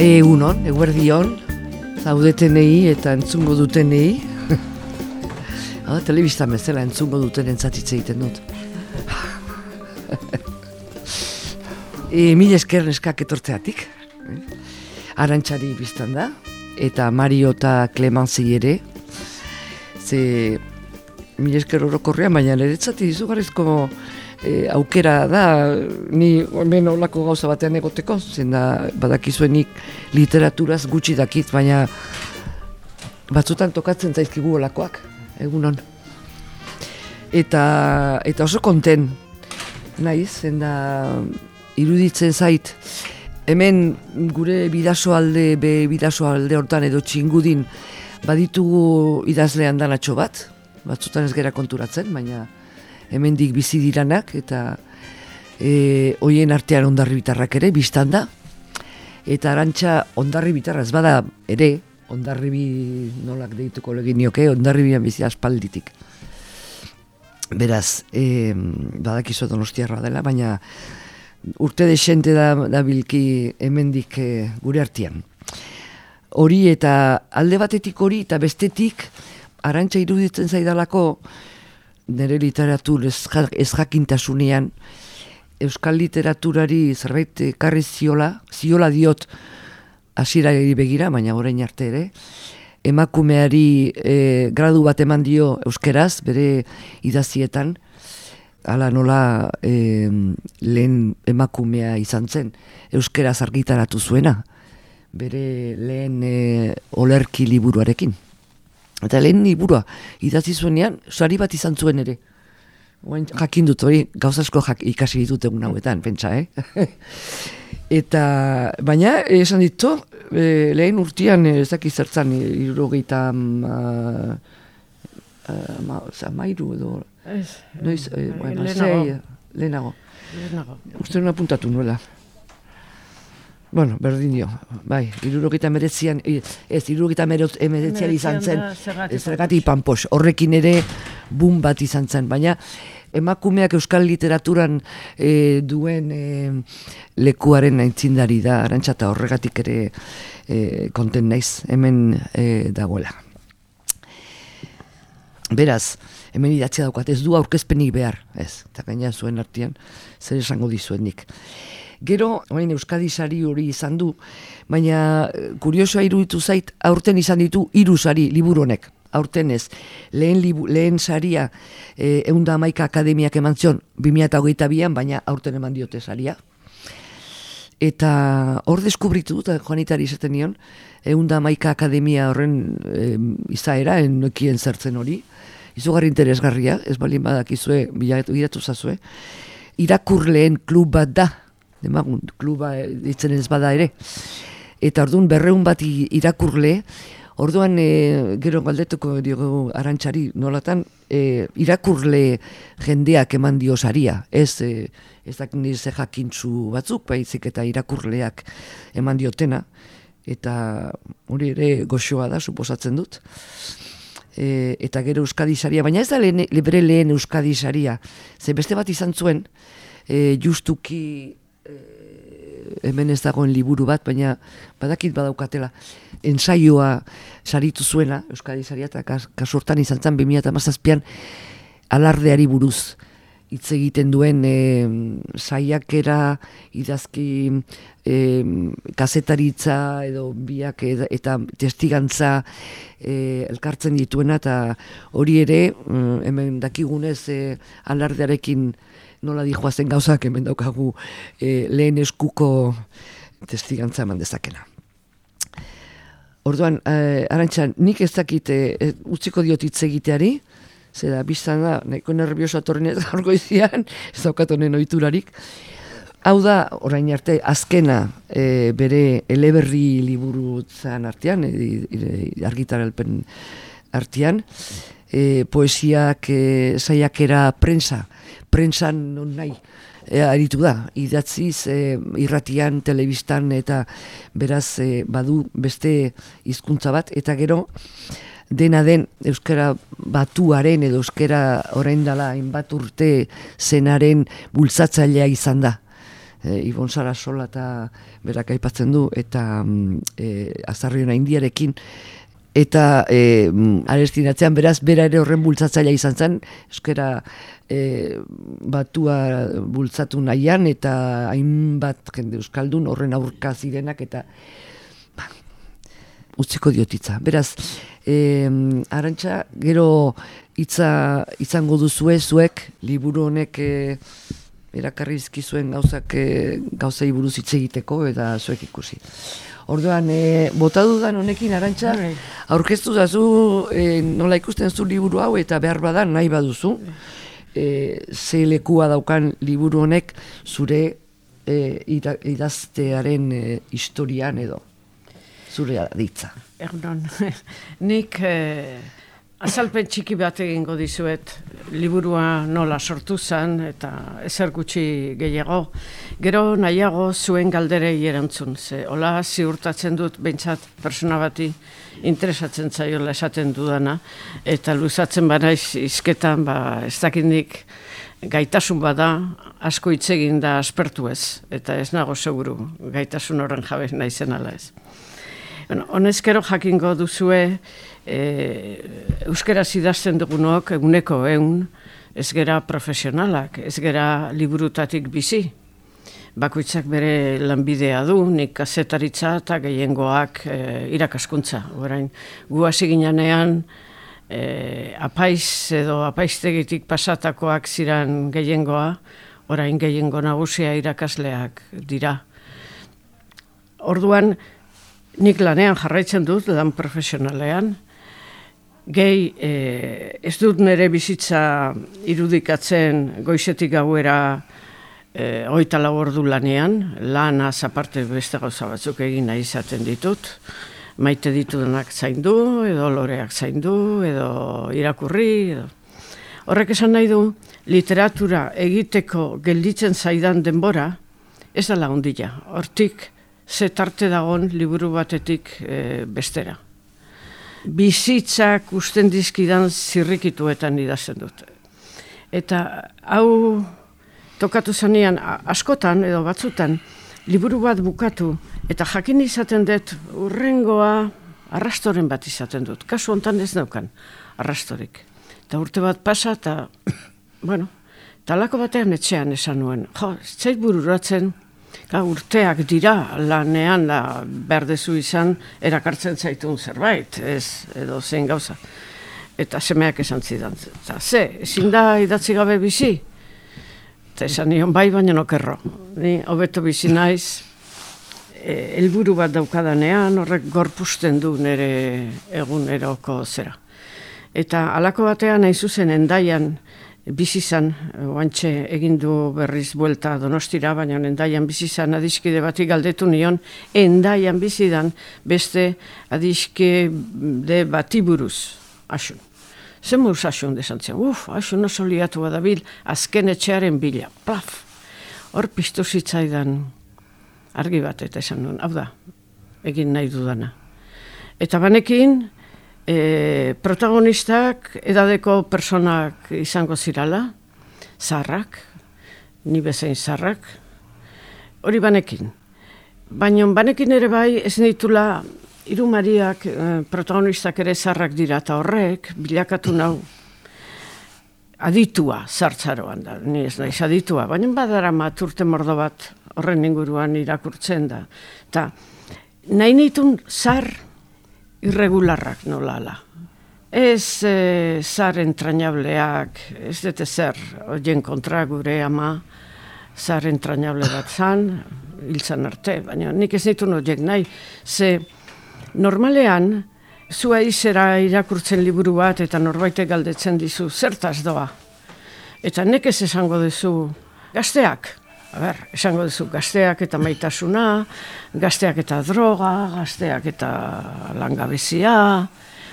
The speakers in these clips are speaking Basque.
Egunon, eguerdion, zaudetenei eta entzungo dutenei. ah, telebista mezela entzungo duten entzatitze egiten dut. e, mil esker neskak etortzeatik. Eh? Arantxari biztan da. Eta Mario eta Clemenzi ere. Ze mil esker orokorrean, baina niretzati izugarrizko e, aukera da, ni hemen olako gauza batean egoteko, zen da badakizuenik literaturaz gutxi dakit, baina batzutan tokatzen zaizkigu olakoak, egunon. Eta, eta oso konten, naiz, zen da iruditzen zait, hemen gure bidaso alde, be bidaso alde hortan edo txingudin, baditugu idazlean danatxo bat, batzutan ez gera konturatzen, baina hemendik bizi diranak eta e, hoien artean ondarri bitarrak ere biztan da. Eta arantxa ondarri bitarra ez bada ere ondarri bi nolak deituko legin nioke ondarri bian bizi aspalditik. Beraz e, badakizu donostiarra dela baina urte desente da, da bilki hemendik e, gure artean. Hori eta alde batetik hori eta bestetik arantxa iruditzen zaidalako nire literatur ez, jakintasunean euskal literaturari zerbait karri ziola, ziola diot hasiera begira, baina orain arte ere, emakumeari e, gradu bat eman dio euskeraz, bere idazietan, ala nola e, lehen emakumea izan zen, euskeraz argitaratu zuena, bere lehen e, olerki liburuarekin. Eta lehen niburua, idatzi zuenean, sari bat izan zuen ere. Oen, jakin dut hori, gauzasko jak, ikasi ditut egun hauetan, pentsa, eh? Eta, baina, esan ditu, e, lehen urtean, ez daki zertzan, irurogeita ma, ma, mairu edo, noiz, e, bueno, lehenago. lehenago. Lehenago. Uste nuna puntatu nuela. Bueno, berdin dio, bai, irurokita meretzian, ez, irurokita meretzian izan zen, zergati panpos, horrekin ere bum bat izan zen, baina emakumeak euskal literaturan e, duen e, lekuaren aintzindari da, arantxata horregatik ere e, konten naiz, hemen e, dagoela. Beraz, hemen idatzea daukat, ez du aurkezpenik behar, ez, eta gaina zuen artean, zer esango dizuenik. Gero, orain Euskadi sari hori izan du, baina eh, kuriosoa iruditu zait, aurten izan ditu hiru sari liburu honek. Aurten ez, lehen, libu, lehen saria e, eunda amaika akademiak eman zion, 2008 bian, baina aurten eman diote saria. Eta hor deskubritu dut, Juanitari izaten nion, eunda amaika akademia horren e, izaera, enokien zertzen hori, izugarri interesgarria, ez balin badakizue, bilatu zazue, irakurleen klub bat da, demagun, kluba ditzen ez bada ere. Eta orduan berreun bat irakurle, orduan e, gero galdetuko diogu arantxari nolatan, e, irakurle jendeak eman dio saria, ez, e, ez dakin ze jakintzu batzuk, baizik eta irakurleak eman diotena, eta hori ere goxoa da, suposatzen dut. E, eta gero Euskadi saria, baina ez da lehen, lebre lehen Euskadi saria, ze beste bat izan zuen, e, justuki hemen ez dagoen liburu bat, baina badakit badaukatela. Ensaioa saritu zuena, Euskadi saria, eta kasortan izan zen 2008an alardeari buruz hitz egiten duen e, saiakera idazki e, kazetaritza edo biak eta testigantza e, elkartzen dituena eta hori ere mm, hemen dakigunez e, alardearekin nola di joazen gauzak hemen daukagu e, lehen eskuko testigantza eman dezakena. Orduan, e, arantxa, nik ez dakit e, utziko diot hitz egiteari, zera, biztan da, nahiko nervioso atorren ez gaurko izian, ez daukat oiturarik. Hau da, orain arte, azkena e, bere eleberri liburu zan artean, e, e, argitaralpen artean, e, poesiak e, saiakera prensa, prensan non nahi e, aritu da, idatziz e, irratian, telebistan eta beraz e, badu beste hizkuntza bat eta gero dena den euskara batuaren edo euskara orain dela hainbat urte zenaren bultzatzailea izan da. E, Ibon Sara Sola eta berak aipatzen du eta mm, e, azarriona indiarekin eta e, arestinatzean beraz bera ere horren bultzatzailea izan zen euskara e, batua bultzatu nahian eta hainbat jende euskaldun horren aurka zirenak eta ba, utziko diotitza. Beraz, e, arantxa, gero hitza izango duzue zuek liburu honek e, erakarri zuen gauzak e, gauzei buruz hitz egiteko eta zuek ikusi. Orduan, e, bota dudan honekin, arantxa, bai. aurkeztu zazu e, nola ikusten zu liburu hau eta behar badan nahi baduzu, e, ze lekua daukan liburu honek zure e, idaztearen e, historian edo, zure aditza. Egunon, nik... E... Azalpen txiki bat egingo dizuet, liburua nola sortu zen eta ezer gutxi gehiago. Gero nahiago zuen galderei erantzun, ze hola ziurtatzen dut behintzat persona bati interesatzen zaiola esaten dudana, eta luzatzen banaiz izketan, ba, ez dakindik gaitasun bada, asko egin da aspertu ez, eta ez nago seguru gaitasun horren jabe naizen ala ez. Bueno, honezkero jakingo duzue, e, euskera zidazten dugunok eguneko egun, ez gera profesionalak, ez gera liburutatik bizi. Bakoitzak bere lanbidea du, nik kazetaritza eta gehiengoak e, irakaskuntza. Orain, gu hasi ginean, e, apaiz edo apaiztegitik pasatakoak ziran gehiengoa, orain gehiengo nagusia irakasleak dira. Orduan, nik lanean jarraitzen dut, lan profesionalean, gehi e, ez dut nire bizitza irudikatzen goizetik gauera e, oita ordu lanean, lana aparte beste gauza batzuk egin nahi izaten ditut, maite ditudanak zaindu, edo loreak zaindu, edo irakurri, edo. Horrek esan nahi du, literatura egiteko gelditzen zaidan denbora, ez da lagundia. Hortik, zetarte dagon liburu batetik e, bestera. Bizitzak usten dizkidan zirrikituetan idazten dut. Eta hau tokatu zanean askotan edo batzutan liburu bat bukatu eta jakin izaten dut urrengoa arrastoren bat izaten dut. Kasu hontan ez daukan arrastorik. Eta urte bat pasa eta, bueno, talako batean etxean esan nuen. Jo, zait bururatzen, Ga, urteak dira lanean da berdezu izan erakartzen zaitun zerbait, ez edo zein gauza. Eta semeak esan zidan. Eta ze, ezin da idatzi gabe bizi? Eta esan nion bai baina nokerro. Ni hobeto bizi naiz, e, elburu bat daukadanean, horrek gorpusten du nire eguneroko zera. Eta alako batean nahi zuzen endaian, bizizan, oantxe egin du berriz buelta donostira, baina endaian bizizan adiskide bati galdetu nion, endaian bizidan beste adiskide bati buruz, asun. Zer muz asun desantzen, uf, asun oso liatu badabil, azken etxearen bila, plaf, hor piztu zitzaidan argi bat, eta esan nuen, hau da, egin nahi dudana. Eta banekin, e, protagonistak edadeko personak izango zirala, zarrak, ni bezain zarrak, hori banekin. Baina banekin ere bai ez ditula irumariak e, protagonistak ere zarrak dira eta horrek bilakatu nau aditua zartzaroan da, ni ez naiz aditua, baina badara maturte mordo bat horren inguruan irakurtzen da. Ta, nahi nitun zar irregularrak nolala. Ez e, zar entrañableak, ez dute zer, oien kontra gure ama, zar entrañable bat zan, hiltzan arte, baina nik ez ditu noiek nahi, ze normalean, zua izera irakurtzen liburu bat eta norbaite galdetzen dizu, zertaz doa. Eta nek ez esango duzu, gazteak, ber, esango duzu, gazteak eta maitasuna, gazteak eta droga, gazteak eta langabezia,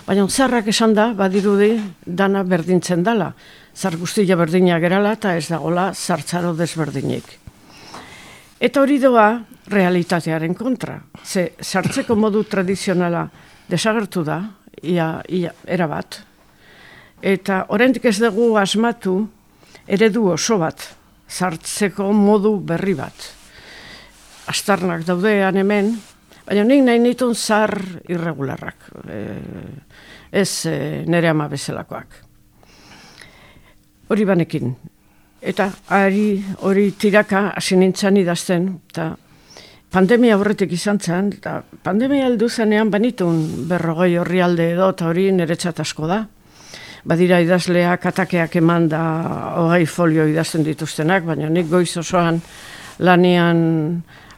baina zarrak esan da, badirudi, dana berdintzen dala. Zar guztia berdina gerala eta ez dagola zartzaro desberdinik. Eta hori doa realitatearen kontra. Ze, sartzeko modu tradizionala desagertu da, ia, ia, erabat. Eta oraindik ez dugu asmatu eredu oso bat, sartzeko modu berri bat. Astarnak daudean hemen, baina nik nahi nitun zar irregularrak, e, ez e, nere ama bezalakoak. Hori banekin. Eta ari hori tiraka hasi nintzen idazten, eta pandemia horretik izan zen, eta pandemia aldu zenean banitun berrogei horri alde edo, eta hori niretzat asko da. Badira idazleak atakeak eman da hogei folio idazten dituztenak, baina nik goiz osoan lanean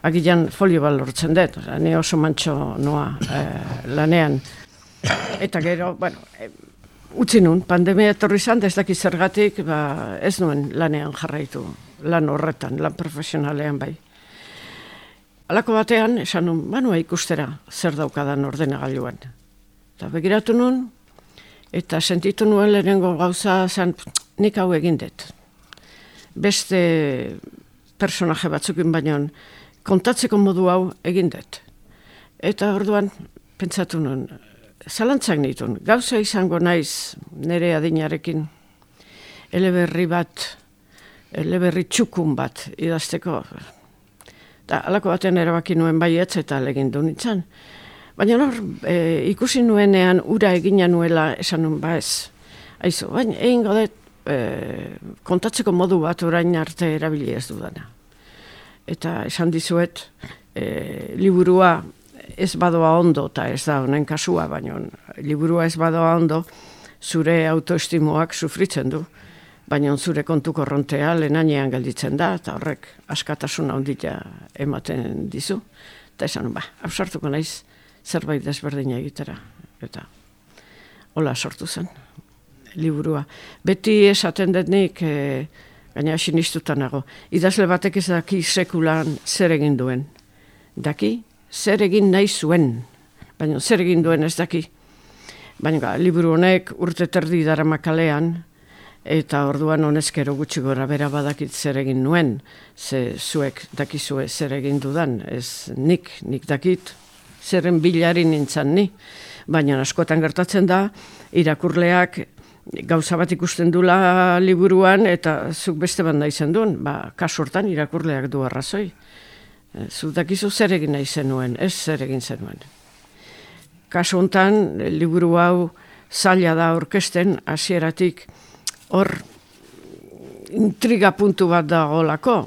agilan folio bat lortzen dut, ni oso mantxo noa eh, lanean. Eta gero, bueno, eh, utzi nun, pandemia etorri izan, ez daki zergatik, ba, ez nuen lanean jarraitu, lan horretan, lan profesionalean bai. Alako batean, esan nun, manua ikustera zer daukadan ordenagailuan. Eta begiratu nun, eta sentitu nuen lehenengo gauza zan, nik hau egin dut. Beste personaje batzukin baino, kontatzeko modu hau egin dut. Eta orduan, pentsatu nuen, zalantzak nitun, gauza izango naiz nire adinarekin, eleberri bat, eleberri txukun bat idazteko, eta alako batean erabaki nuen baietz eta legin du nintzen. Baina hor, e, ikusi nuenean ura egina nuela esan nun ba ez. Aizu, baina egin godet e, kontatzeko modu bat orain arte erabili ez dudana. Eta esan dizuet, e, liburua ez badoa ondo, eta ez da honen kasua, baina liburua ez badoa ondo, zure autoestimoak sufritzen du baina zure kontu korrontea lehenanean gelditzen da, eta horrek askatasun handia ematen dizu. Eta esan, ba, absortuko naiz zerbait desberdina egitera. Eta hola sortu zen, liburua. Beti esaten dut nik, e, gaina sinistuta nago, idazle batek ez daki sekulan zer egin duen. Daki, zer egin nahi zuen, baina zer egin duen ez daki. Baina liburu honek urte terdi dara makalean, eta orduan honezkero gutxi gora bera badakit zer egin nuen, ze zuek dakizue zer egin dudan, ez nik, nik dakit, zerren bilari nintzen ni, baina askotan gertatzen da, irakurleak gauza bat ikusten dula liburuan, eta zuk beste banda izan duen, ba, kasurtan irakurleak du arrazoi. Zuk dakizu zer egin nahi zenuen, ez zer egin zenuen. Kasu hontan, liburu hau zaila da orkesten, hasieratik, hor intriga puntu bat da golako,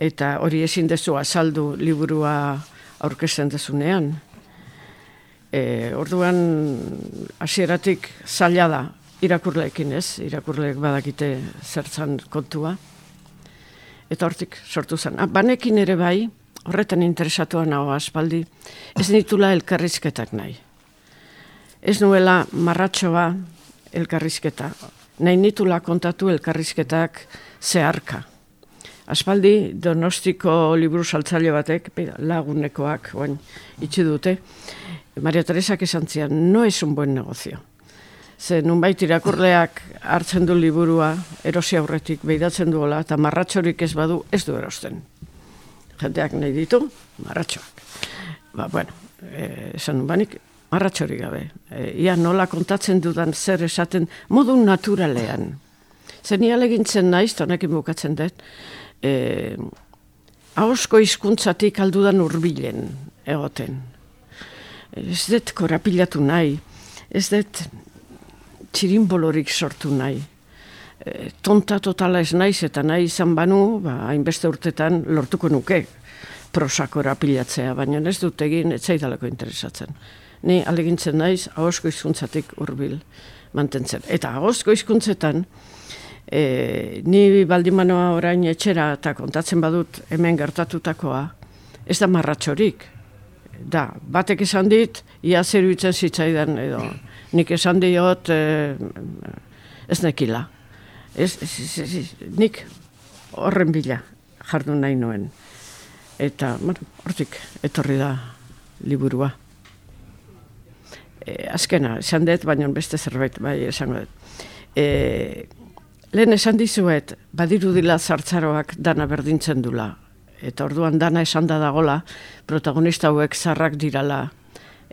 eta hori ezin dezu azaldu liburua aurkesten dezunean. E, orduan hasieratik zaila da irakurleekin ez, irakurleek badakite zertzan kontua. Eta hortik sortu zen. Ah, banekin ere bai, horretan interesatua nago aspaldi, ez nitula elkarrizketak nahi. Ez nuela marratxoa elkarrizketa nahi nitula kontatu elkarrizketak zeharka. Aspaldi, donostiko liburu saltzaile batek, lagunekoak, oain, itxi dute, Maria Teresak esan zian, no es un buen negozio. Ze nunbait irakurleak hartzen du liburua, erosi aurretik behidatzen duela, eta marratxorik ez badu, ez du erosten. Jenteak nahi ditu, marratxoak. Ba, bueno, eh, esan nunbanik, marratxori gabe. E, ia nola kontatzen dudan zer esaten modu naturalean. Zer ni alegintzen naiz, tonekin bukatzen dut, e, hausko hizkuntzatik aldudan urbilen egoten. Ez dut korapilatu nahi, ez dut txirimbolorik sortu nahi. E, tonta totala ez naiz eta nahi izan banu, ba, hainbeste urtetan lortuko nuke prosako rapilatzea, baina ez dut egin etzaidaleko interesatzen ni alegintzen naiz ahosko hizkuntzatik hurbil mantentzen. Eta ahosko hizkuntzetan e, ni baldimanoa orain etxera eta kontatzen badut hemen gertatutakoa, ez da marratxorik. Da, batek esan dit, ia zer zitzaidan edo. Nik esan diot e, ez nekila. Ez, nik horren bila jardun nahi nuen. Eta, bueno, hortik, etorri da liburua e, azkena, esan dut, baina beste zerbait, bai, esango dut. E, lehen esan dizuet, badiru dila zartzaroak dana berdintzen dula. Eta orduan dana esan da dagola, protagonista hauek zarrak dirala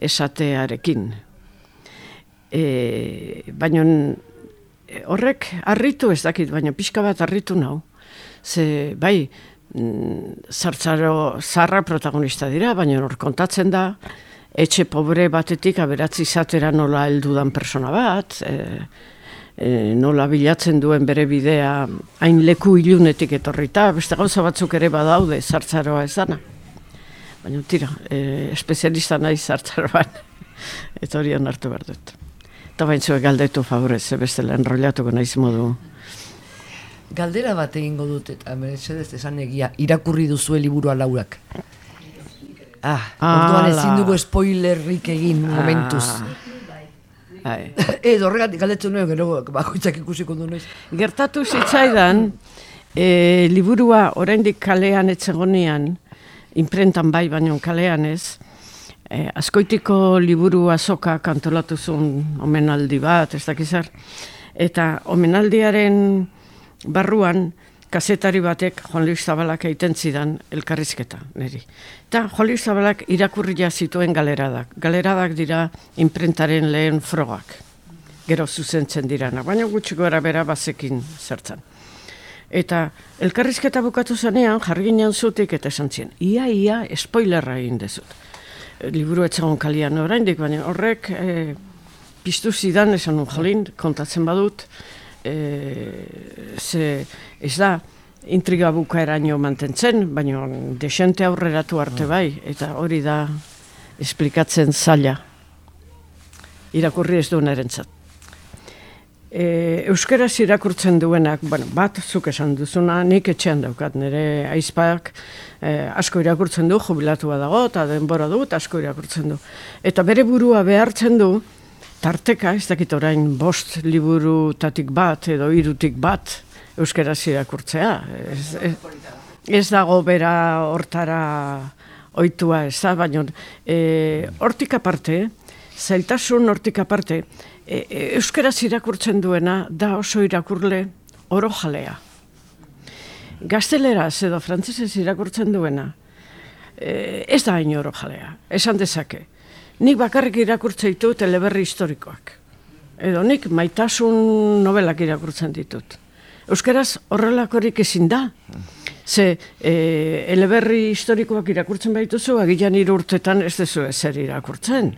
esatearekin. E, baina horrek harritu ez dakit, baina pixka bat harritu nau. Ze, bai, mm, zartzaro zarra protagonista dira, baina hor kontatzen da, etxe pobre batetik aberatzi izatera nola heldudan persona bat, e, e, nola bilatzen duen bere bidea hain leku ilunetik etorrita, beste gauza batzuk ere badaude zartzaroa ez dana. Baina tira, e, espezialista nahi zartzaroan, eta hori hartu behar dut. Eta baintzuek galdetu favorez, beste enrollatuko nahiz modu. Galdera bat egingo dut, eta meretzedez esan egia, irakurri duzu liburua laurak. Ah, orduan ezin dugu spoilerrik egin momentuz. Ah. Edo horregatik galdetzen nuen, gero bakoitzak ikusiko du noiz. Gertatu zitzaidan, e, liburua oraindik kalean etzegonean, imprentan bai baino kalean ez, e, askoitiko liburu azoka kantolatu zuen omenaldi bat, ez dakizar, eta omenaldiaren barruan kasetari batek Juan Luis Zabalak egiten zidan elkarrizketa, niri. Eta Juan Luis Zabalak irakurria zituen galeradak. Galeradak dira imprentaren lehen frogak. Gero zuzentzen dirana, baina gutxi gora bera bazekin zertzen. Eta elkarrizketa bukatu zanean, jarri zutik eta esan zien, ia, ia, spoilerra egin dezut liburu etzagon kalian oraindik, baina horrek e, piztu zidan esan nun jolin, kontatzen badut, e, ze ez da, intriga bukaeraino mantentzen, baina desente aurreratu arte mm. bai, eta hori da esplikatzen zaila. Irakurri ez duen erentzat. E, Euskaraz irakurtzen duenak, bueno, bat, zuk esan duzuna, nik etxean daukat, nire aizpak e, asko irakurtzen du, jubilatua dago, eta denbora dut, asko irakurtzen du. Eta bere burua behartzen du, tarteka, ez dakit orain, bost liburu tatik bat, edo irutik bat, Euskaraz irakurtzea. Ez, ez, ez dago bera hortara oitua, ez da, baina e, hortik aparte, zailtasun hortik aparte, e, e, euskaraz irakurtzen duena da oso irakurle oro jalea. Gazteleraz edo frantzesez irakurtzen duena e, ez da hain oro jalea, esan dezake. Nik bakarrik irakurtzen ditut eleberri historikoak. Edo nik maitasun novelak irakurtzen ditut. Euskaraz horrelakorik ezin da. Ze e, eleberri historikoak irakurtzen baituzu, agilan irurtetan ez dezu ezer irakurtzen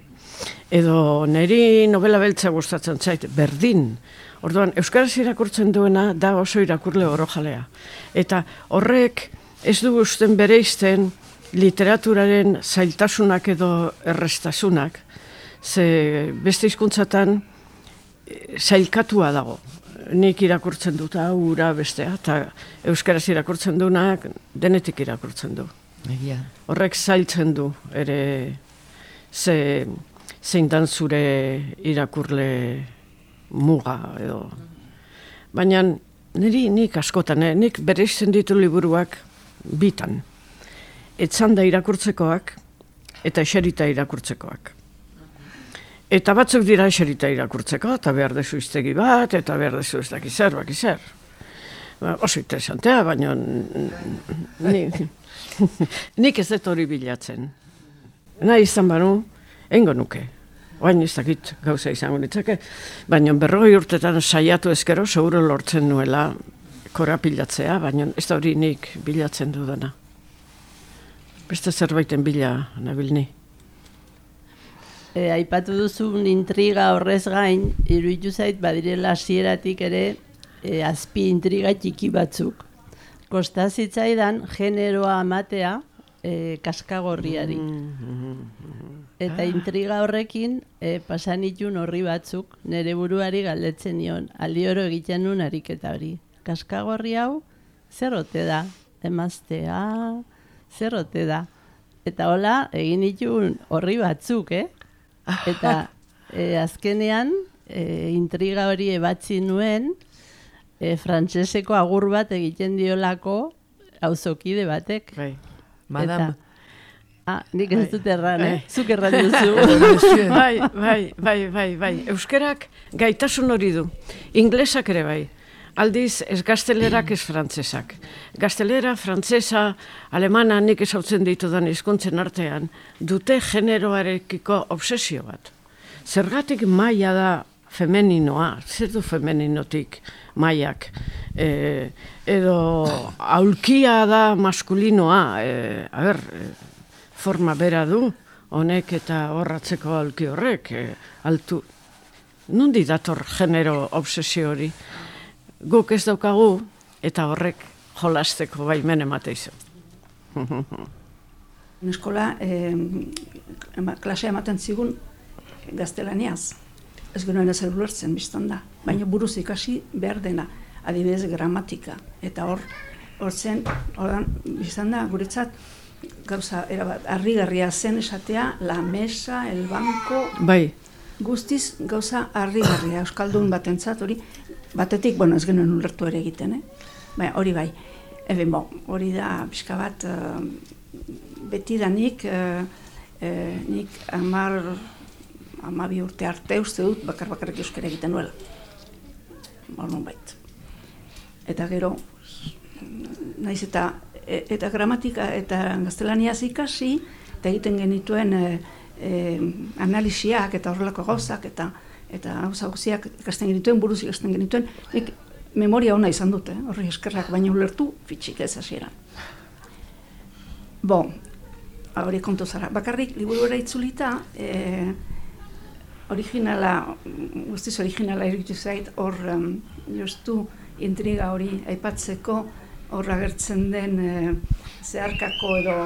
edo neri novela beltza gustatzen zait, berdin. Orduan, Euskaraz irakurtzen duena da oso irakurle oro jalea. Eta horrek ez du gusten bere izten literaturaren zailtasunak edo errestasunak, ze beste hizkuntzatan eh, zailkatua dago. Nik irakurtzen dut ura bestea, eta Euskaraz irakurtzen duenak denetik irakurtzen du. Horrek zailtzen du, ere ze zein dan zure irakurle muga edo. Baina niri nik askotan, eh? nik bere ditu liburuak bitan. Etzan da irakurtzekoak eta eserita irakurtzekoak. Eta batzuk dira eserita irakurtzeko, eta behar dezu iztegi bat, eta behar dezu ez daki zer, baki zer. Ba, oso interesantea, baina nik, nik ez dut hori bilatzen. Nahi izan banu, Engo nuke. Oain ez dakit gauza izango nitzake. Baina berroi urtetan saiatu ezkero, seguro lortzen nuela korapilatzea, baina ez da hori nik bilatzen dudana. Beste zerbaiten bila nabilni. E, aipatu duzun intriga horrez gain, iruditu zait badirela hasieratik ere e, azpi intriga txiki batzuk. Kosta zitzaidan generoa amatea e, kaskagorriari. Mm-hmm. Eta ah. intriga horrekin e, pasan itun horri batzuk nere buruari galdetzen nion, alioro egiten nun ariketa hori. Kaskagorri hau, zer ote da? Emaztea, zer ote da? Eta hola, egin itun horri batzuk, eh? Eta e, azkenean, e, intriga hori ebatzi nuen, e, frantseseko agur bat egiten diolako auzokide batek. Bai, madame. Ah, nik ez bai. dut erran, eh? Bai. Zuk erran duzu. bai, bai, bai, bai, bai. Euskerak gaitasun hori du. Inglesak ere bai. Aldiz, ez gaztelerak ez frantzesak. Gaztelera, frantzesa, alemana nik ez hautzen ditu dan izkuntzen artean, dute generoarekiko obsesio bat. zergatik maia da femeninoa, zer du femeninotik maiak, e, edo aulkia da maskulinoa, e, a ber, e, forma bera du, honek eta horratzeko aulki horrek, e, altu, nundi dator genero obsesio hori, guk ez daukagu, eta horrek jolasteko baimen emateizu. Eskola, eh, klase ematen zigun gaztelaniaz. Ez genuen ez ulertzen biztan da. Baina buruz ikasi behar dena. Adibidez gramatika. Eta hor, hor zen, hordan, biztan da, guretzat, gauza, erabat, harrigarria zen esatea, la mesa, el banco... Bai. Guztiz, gauza, harrigarria, euskaldun batentzat hori, batetik, bueno, ez genuen ulertu ere egiten, eh? Baina, hori bai. Eben, bon, hori da, pixka bat, uh, beti da nik, uh, uh, nik amar, amabi urte arte uste dut, bakar bakarrik euskara egiten nuela. Horren bait. Eta gero, naiz eta, e, eta gramatika eta gaztelaniaz ikasi, eta egiten genituen e, e, analisiak eta horrelako gauzak, eta eta gauza guztiak ikasten genituen, buruz ikasten genituen, nik memoria ona izan dute, horri eskerrak baina ulertu, fitxik ez hasieran. Bo, hori kontu zara. Bakarrik, liburu itzulita, e, originala, guztiz originala eritu zait, hor um, justu intriga hori aipatzeko, hor agertzen den e, zeharkako edo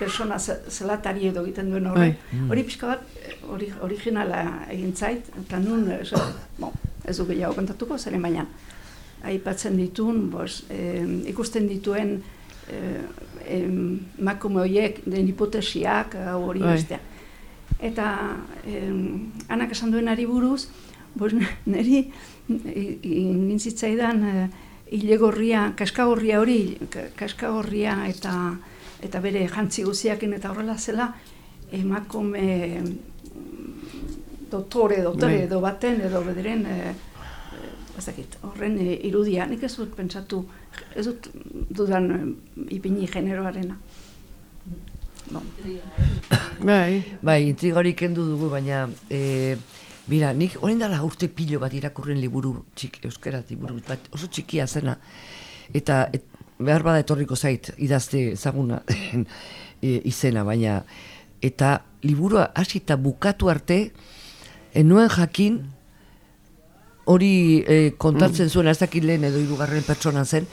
persona zelatari edo egiten duen hori. Bai. Hori pixka bat, hori, originala egin zait, eta nun, eso, bon, ez du gehiago kontatuko, zeren baina aipatzen ditun, bos, eh, ikusten dituen eh, makume horiek den hipotesiak hori bai. bestea. Eta eh, anak esan duen ari buruz, bos, niri nintzitzaidan eh, hilegorria, kaskagorria hori, kaskagorria eta eta bere jantzi guziakin eta horrela zela, emakume dotore bai. edo baten edo bederen e, ezakit, horren e, irudia, nik ez dut pentsatu, ez dut dudan e, ipini generoarena. Bon. Bai, bai, intrigorik kendu dugu, baina e, Mira, nik horren dara urte pilo bat irakurren liburu, txik, euskera liburu, bat oso txikia zena, eta et, behar bada etorriko zait, idazte ezaguna izena, baina, eta liburua hasita bukatu arte, enuen jakin hori e, kontatzen mm. zuen ez dakit lehen edo hirugarren pertsona zen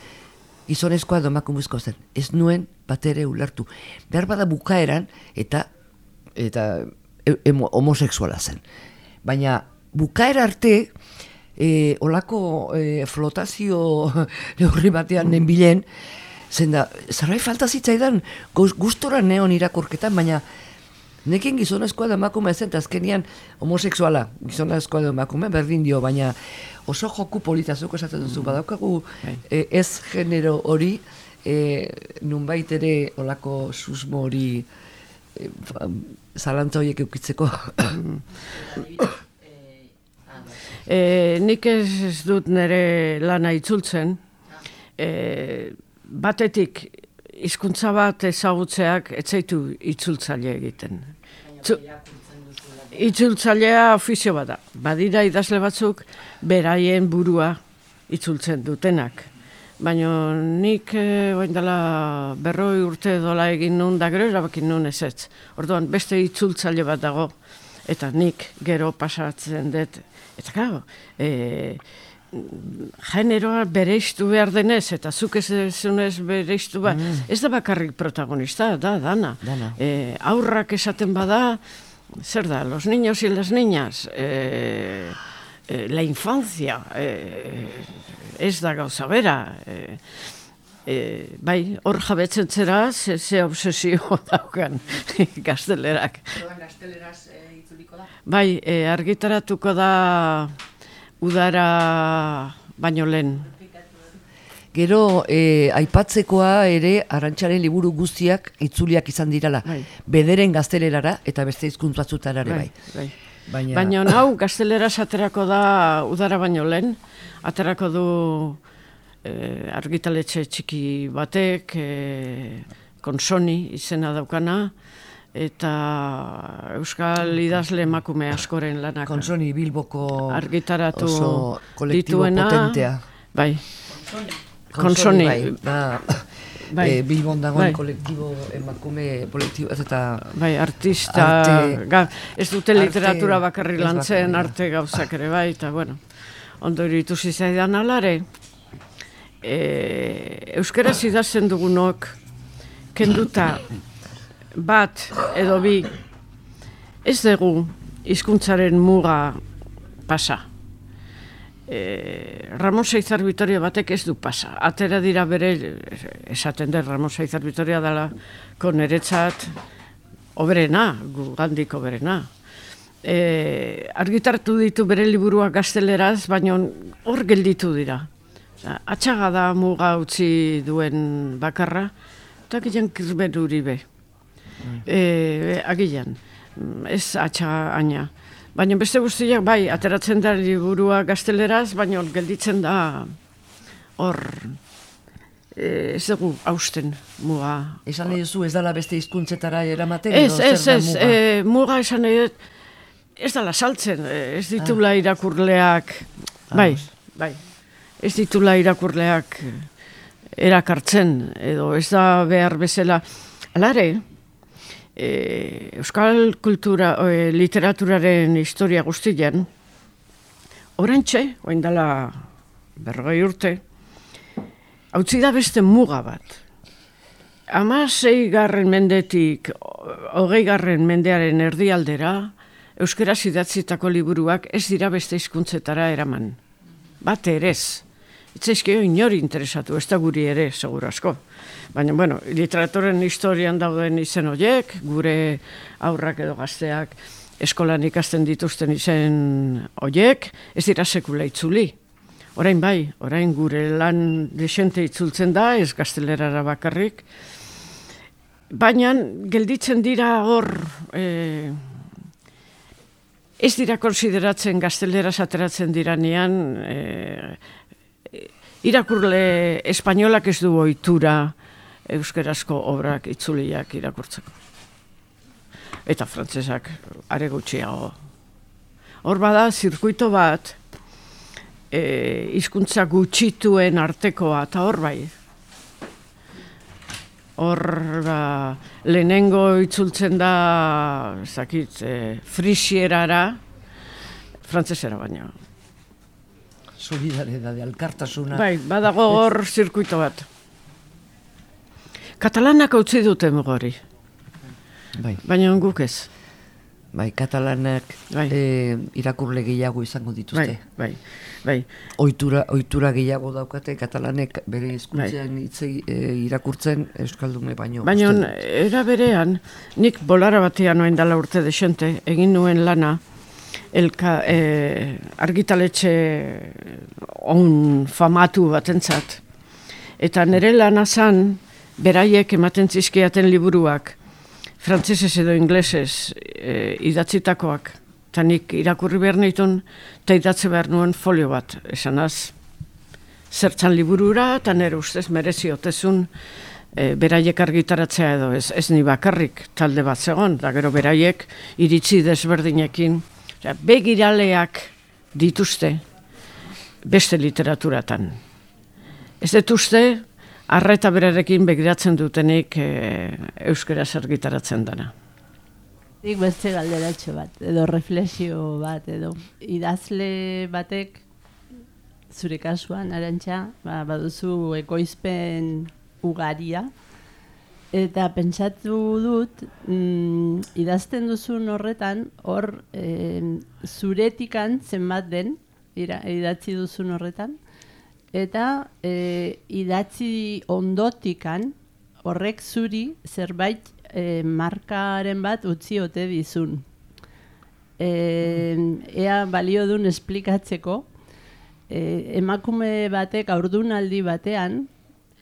gizonezkoa edo emakumezkoa zen. Ez nuen bat ere ulertu. Behar bada bukaeran eta eta e, homosexuala zen. Baina bukaera arte e, olako e, flotazio neurri batean nenbilen zen da, zerbait falta zitzaidan gustora neon irakurketan, baina Nekin gizonezkoa da emakume zen, azkenian homosexuala gizonezkoa da emakume, berdin dio, baina oso joku politazuk esaten duzu, mm. badaukagu eh, ez genero hori, e, nunbait ere olako susmo hori e, zalantza horiek eukitzeko. e, nik ez dut nire lana itzultzen, e, batetik hizkuntza bat ezagutzeak etzaitu itzultzaile egiten. Itzultzailea ofizio bada. Badira idazle batzuk beraien burua itzultzen dutenak. Baina nik e, dela berroi urte dola egin nun da gero erabakin nun ez ez. Orduan beste itzultzaile bat dago eta nik gero pasatzen dut. Eta gau, e, generoa bereiztu behar denez, eta zuk ez zunez bereiztu behar, mm. ez da bakarrik protagonista, da, dana. dana. E, aurrak esaten bada, zer da, los niños y las niñas, e, e, la infancia, e, ez da gauza bera, e, e, bai, hor jabetzen zera, ze, ze obsesio daukan gaztelerak. Gazteleraz e, itzuliko da? Bai, e, argitaratuko da udara baino lehen. Gero, e, aipatzekoa ere, arantxaren liburu guztiak itzuliak izan dirala. Bai. Bederen gaztelerara eta beste hizkuntz ere bai. bai. bai. Baina, Baina hau, gaztelera aterako da udara baino lehen. Aterako du e, argitaletxe txiki batek, e, konsoni izena daukana, eta Euskal idazle emakume askoren lanak. Konsoni Bilboko argitaratu oso kolektibo dituena. potentea. Bai, Konsoni, Konsoni. bai, ba, Bai. eh, Bilbon dagoen Bai. kolektibo emakume kolektibo eta bai, artista, Arte- ga, ez dute arte- literatura bakarri lantzen, arte gauzak ere bai, eta bueno, ondo iritu zizaidan alare, e, euskaraz idazten dugunok, kenduta bat edo bi, ez dugu hizkuntzaren muga pasa. E, Ramon Seizar Vitoria batek ez du pasa. Atera dira bere, esaten den Ramon Seizar Vitoria dela koneretzat oberena, gu gandik oberena. E, argitartu ditu bere liburuak gazteleraz, baina hor gelditu dira. Atxaga da muga utzi duen bakarra, eta gilean kirberuri be. E, agian, mm, ez atxaga aina. Baina beste guztiak bai, ateratzen da liburua gazteleraz, baina gelditzen da hor e, ez dugu hausten muga. esan nahi duzu ez dala beste hizkuntzetara eramaten Ez, edo ez, ez, muga? e, muga esan nahi dut, ez dala saltzen, e, ez ditula irakurleak, bai, bai, ez ditula irakurleak e, erakartzen, edo ez da behar bezala, alare, e, euskal kultura, e, literaturaren historia guztian, orantxe, oain dela berrogei urte, hautzi da beste muga bat. Hamasei garren mendetik hogei garren mendearen erdialdera, euskaraz idatzitako liburuak ez dira beste hizkuntzetara eraman. Bat ere ez. Itzaizkio inori interesatu, ez da guri ere, seguru asko. Baina, bueno, literaturen historian dauden izen horiek, gure aurrak edo gazteak eskolan ikasten dituzten izen horiek, ez dira sekula itzuli. Orain bai, orain gure lan desente itzultzen da, ez gaztelerara bakarrik. Baina gelditzen dira hor, e, ez dira konsideratzen gazteleraz ateratzen diranean, e, irakurle espainolak ez du ohitura euskerazko obrak itzuliak irakurtzeko. Eta frantsesak are gutxiago. Hor bada zirkuito bat, e, hizkuntza gutxituen artekoa, eta hor bai. Hor ba, lehenengo itzultzen da, zakit, e, frisierara, frantzesera baina. Solidaridade, alkartasuna. Bai, badago hor zirkuito bat. Katalanak utzi dute mugori, Bai, baina guk ez. bai, katalanak Bai. eh, irakurle gehiago izango dituzte. Bai, bai, bai. Ohitura, ohitura gehiago daukate katalanek bere Bai. hizkuntzean hitzei eh, irakurtzen euskaldume baino. Baina era berean, nik bolara batean noen dala urte desente, egin nuen lana, elka, e, argitaletxe on famatu batentzat. Eta nire lana zan, beraiek ematen zizkiaten liburuak, frantzesez edo inglesez e, idatzitakoak. Eta nik irakurri behar nahitun, eta idatze behar nuen folio bat, esanaz. Zertzan liburura, eta nire ustez merezi otezun, e, beraiek argitaratzea edo ez, ez ni bakarrik talde bat zegon, da gero beraiek iritzi desberdinekin, begiraleak dituzte beste literaturatan. Ez dut uste, arreta berarekin begiratzen dutenik e, euskaraz argitaratzen dana. Nik beste galderatxo bat, edo reflexio bat, edo idazle batek, zure kasuan, arantxa, ba, baduzu ekoizpen ugaria, eta pentsatu dut, mm, idazten duzun horretan, hor eh, zuretikan zenbat den, ira, idatzi duzun horretan, eta e, idatzi ondotikan horrek zuri zerbait e, markaren bat utzi ote dizun. E, ea balio dun esplikatzeko, e, emakume batek aurdunaldi batean,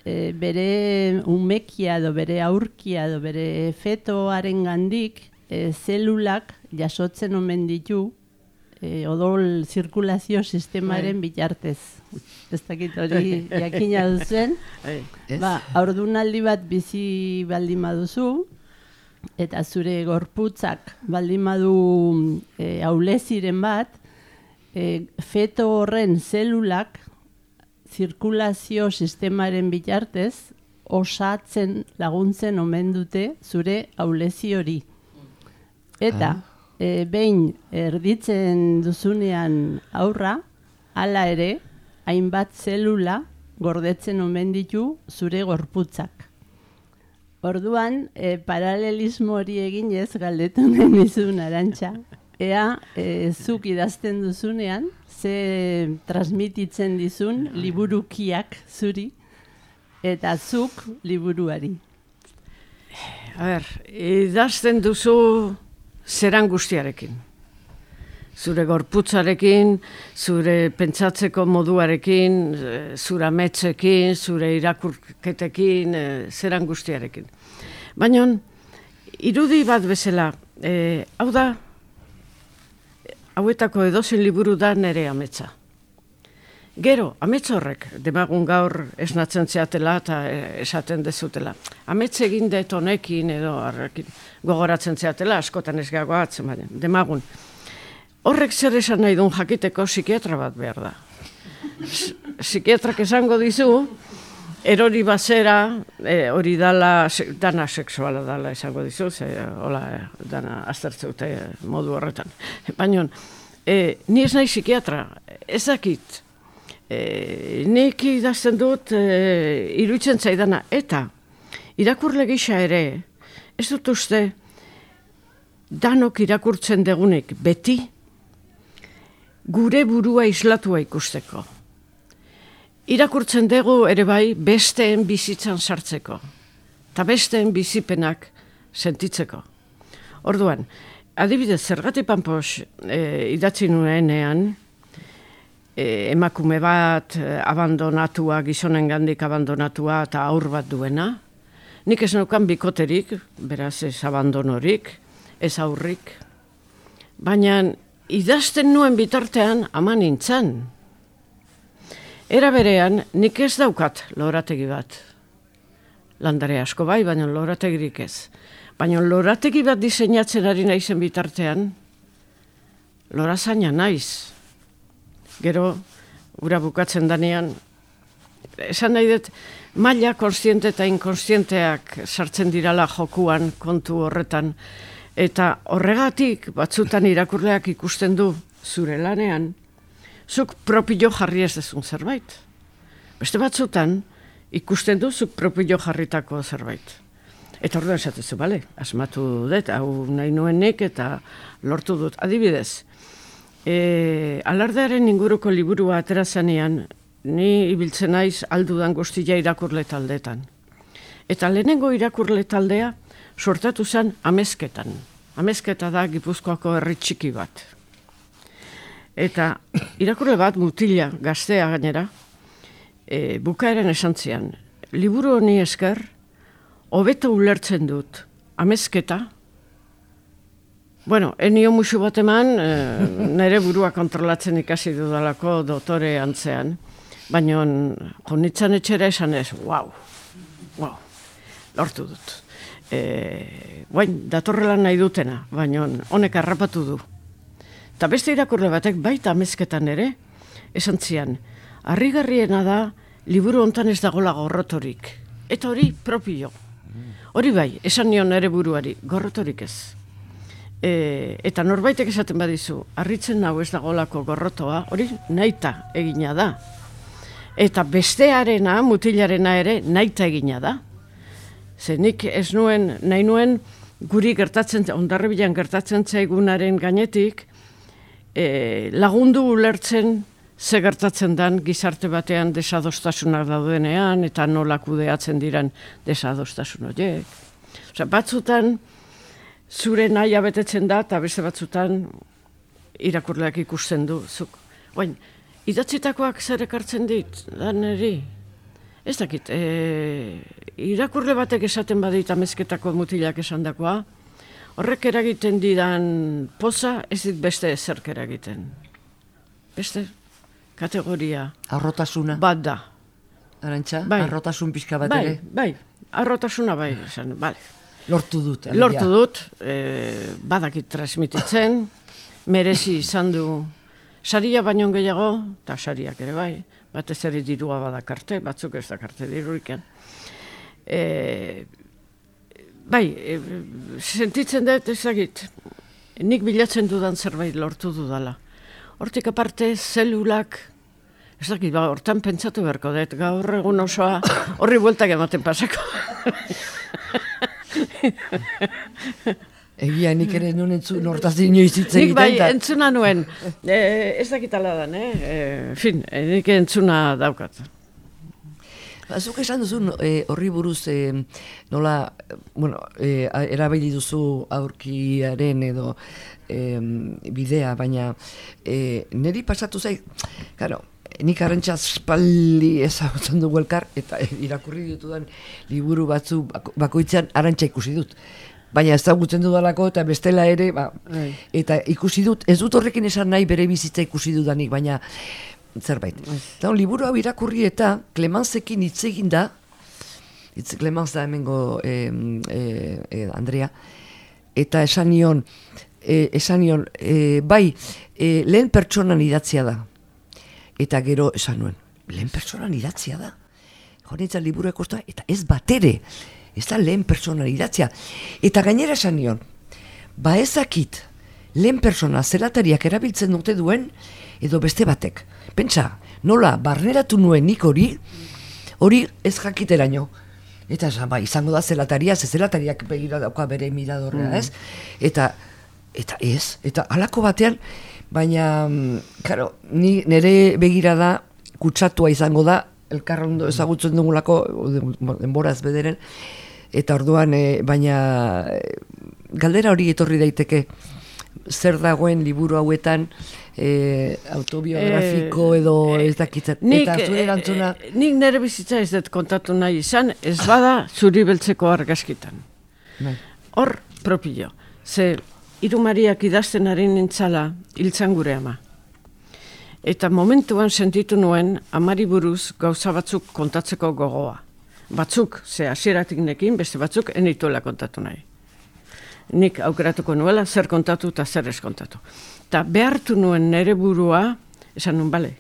e, bere umekia edo bere aurkia edo bere fetoaren gandik e, zelulak jasotzen omen ditu e, odol zirkulazio sistemaren bitartez. Ez dakit hori jakina duzen. Bai. Ba, aurdunaldi bat bizi baldin baduzu, eta zure gorputzak baldin badu e, auleziren bat, e, feto horren zelulak zirkulazio sistemaren bitartez osatzen laguntzen omen dute zure aulezi hori. Eta e, behin erditzen duzunean aurra, hala ere, hainbat zelula gordetzen omen ditu zure gorputzak. Orduan, e, paralelismo hori eginez galdetu nahi nizun arantxa. Ea, e, zuk idazten duzunean, ze transmititzen dizun liburukiak zuri, eta zuk liburuari. A ber, idazten duzu zeran guztiarekin. Zure gorputzarekin, zure pentsatzeko moduarekin, eh, zure ametzekin, zure irakurketekin, eh, zeran guztiarekin. Baina, irudi bat bezala, e, hau da, hauetako edozen liburu da nere ametza. Gero, amets horrek, demagun gaur esnatzen zeatela eta esaten dezutela. Amets egin dut honekin edo arrekin gogoratzen zeatela, askotan ez gagoatzen baina, demagun. Horrek zer esan nahi duen jakiteko psikiatra bat behar da. Psikiatrak esango dizu, erori bazera, e, hori dala, dana seksuala dala esango dizu, ze, hola, dana aztertzeute modu horretan. Baina, e, ni ez nahi psikiatra, ez dakit, e, nik idazten dut e, iruditzen zaidana, eta irakurle gisa ere, ez dut uste, danok irakurtzen degunek beti, gure burua islatua ikusteko. Irakurtzen dugu ere bai besteen bizitzan sartzeko, eta besteen bizipenak sentitzeko. Orduan, adibidez, zergatik panpos e, idatzi nuenean, e, emakume bat e, abandonatua, gizonen gandik abandonatua eta aur bat duena. Nik ez nukan bikoterik, beraz ez abandonorik, ez aurrik. Baina idazten nuen bitartean ama nintzen. Era berean, nik ez daukat lorategi bat. Landare asko bai, baina lorategirik ez. Baina lorategi bat diseinatzen ari naizen bitartean, lorazaina naiz gero ura bukatzen danean esan nahi dut maila konstiente eta inkonstienteak sartzen dirala jokuan kontu horretan eta horregatik batzutan irakurleak ikusten du zure lanean zuk propio jarri ez dezun zerbait beste batzutan ikusten du zuk propio jarritako zerbait Eta orduan esatezu, bale, asmatu dut, hau nahi nuenik eta lortu dut. Adibidez, E, alardearen inguruko liburua aterazanean, ni ibiltzen naiz aldudan guztia irakurle taldetan. Eta lehenengo irakurle taldea sortatu zen amezketan. Amezketa da Gipuzkoako herri txiki bat. Eta irakurle bat mutila gaztea gainera, e, bukaeren esantzian, liburu honi esker, hobeto ulertzen dut amezketa, Bueno, enio musu bat eman, e, nire burua kontrolatzen ikasi dudalako dotore antzean, baina jonitzan etxera esan ez, wow, wow, lortu dut. E, guain, datorrela nahi dutena, baina honek harrapatu du. Ta beste irakurle batek baita amezketan ere, esan zian, harrigarriena da, liburu hontan ez dagola gorrotorik. Eta hori propio. Hori bai, esan nion ere buruari, gorrotorik ez. E, eta norbaitek esaten badizu, harritzen hau ez dagolako gorrotoa, hori naita egina da. Eta bestearena, mutilarena ere, naita egina da. Zenik ez nuen, nahi nuen, guri gertatzen, ondarri bilan gertatzen zaigunaren gainetik, e, lagundu ulertzen ze gertatzen dan gizarte batean desadostasunak daudenean, eta nola kudeatzen diran desadostasun horiek. Osa, batzutan, zure nahi abetetzen da, eta beste batzutan irakurleak ikusten du. Zuk. Oin, idatzitakoak zer ekartzen dit, da neri? Ez dakit, e, irakurle batek esaten badit amezketako mutilak esan dakoa, horrek eragiten didan poza ez dit beste ezerk eragiten. Beste kategoria. Arrotasuna. Bat da. Arantxa, bai. arrotasun pixka bat bai, ere. Bai, arrotasuna bai, esan, bale. Lortu dut. alegia. Lortu dut, e, badakit transmititzen, merezi izan du saria baino gehiago, eta sariak ere bai, batez ere dirua badakarte, batzuk ez dakarte diruriken. E, bai, e, sentitzen dut ezagit, nik bilatzen dudan zerbait lortu dudala. Hortik aparte, zelulak, ez dakit, ba, hortan pentsatu beharko dut, gaur egun osoa horri bueltak ematen pasako. Egia, nik ere nun entzun hortaz inoiz hitz Nik bai, da- entzuna nuen, e, ez dakitala dan, eh? E, fin, nik entzuna daukat. Ba, Zuk esan duzu no, eh, horri buruz eh, nola, eh, bueno, a- erabili duzu aurkiaren edo eh, bidea, baina eh, niri pasatu zait, karo, nik arrentza espaldi ezagutzen dugu elkar, eta irakurri ditudan liburu batzu bako- bakoitzean arantza ikusi dut. Baina ezagutzen dudalako eta bestela ere, ba, Bai. eta ikusi dut, ez dut horrekin esan nahi bere bizitza ikusi dudanik, baina zerbait. Eta liburu hau irakurri eta Clemencekin hitz egin da, hitz Clemence da hemengo eh, eh, eh, Andrea, eta esan nion, eh, esan nion, eh, bai, eh, lehen pertsonan idatzia da. Eta gero esan nuen, lehen pertsonan idatzia da. Horretzan liburu ekosta, eta ez batere, ez da lehen pertsonan idatzia. Eta gainera esan nion, ba ezakit, lehen persona zelatariak erabiltzen dute duen, edo beste batek. Pentsa, nola, barneratu nuen nik hori, hori ez jakiteraino. Eta esan, ba, izango da zelataria, ze zelatariak begira dauka bere miradorrea, ez? Eta, eta ez, eta halako batean, baina, mm, claro, ni nire begirada kutsatua izango da, elkarrondo ezagutzen dugulako, den- denboraz bederen, eta orduan, eh, baina eh, galdera hori etorri daiteke, zer dagoen liburu hauetan eh, autobiografiko Eh, edo eh, ez dakitzen. Nik, eta zure eh, erantzuna, eh, nik nire bizitza ez dut kontatu nahi izan, ez bada zuri beltzeko argazkitan. bai. Hor, propio. Ze, irumariak idazten ari nintzala, hiltzan gure ama. Eta momentuan sentitu nuen, amari buruz gauza batzuk kontatzeko gogoa. Batzuk, ze hasieratik nekin, beste batzuk, enituela kontatu nahi. Nik aukeratuko nuela, zer kontatu eta zer ez kontatu. Ta behartu nuen nere burua, esan nun, bale,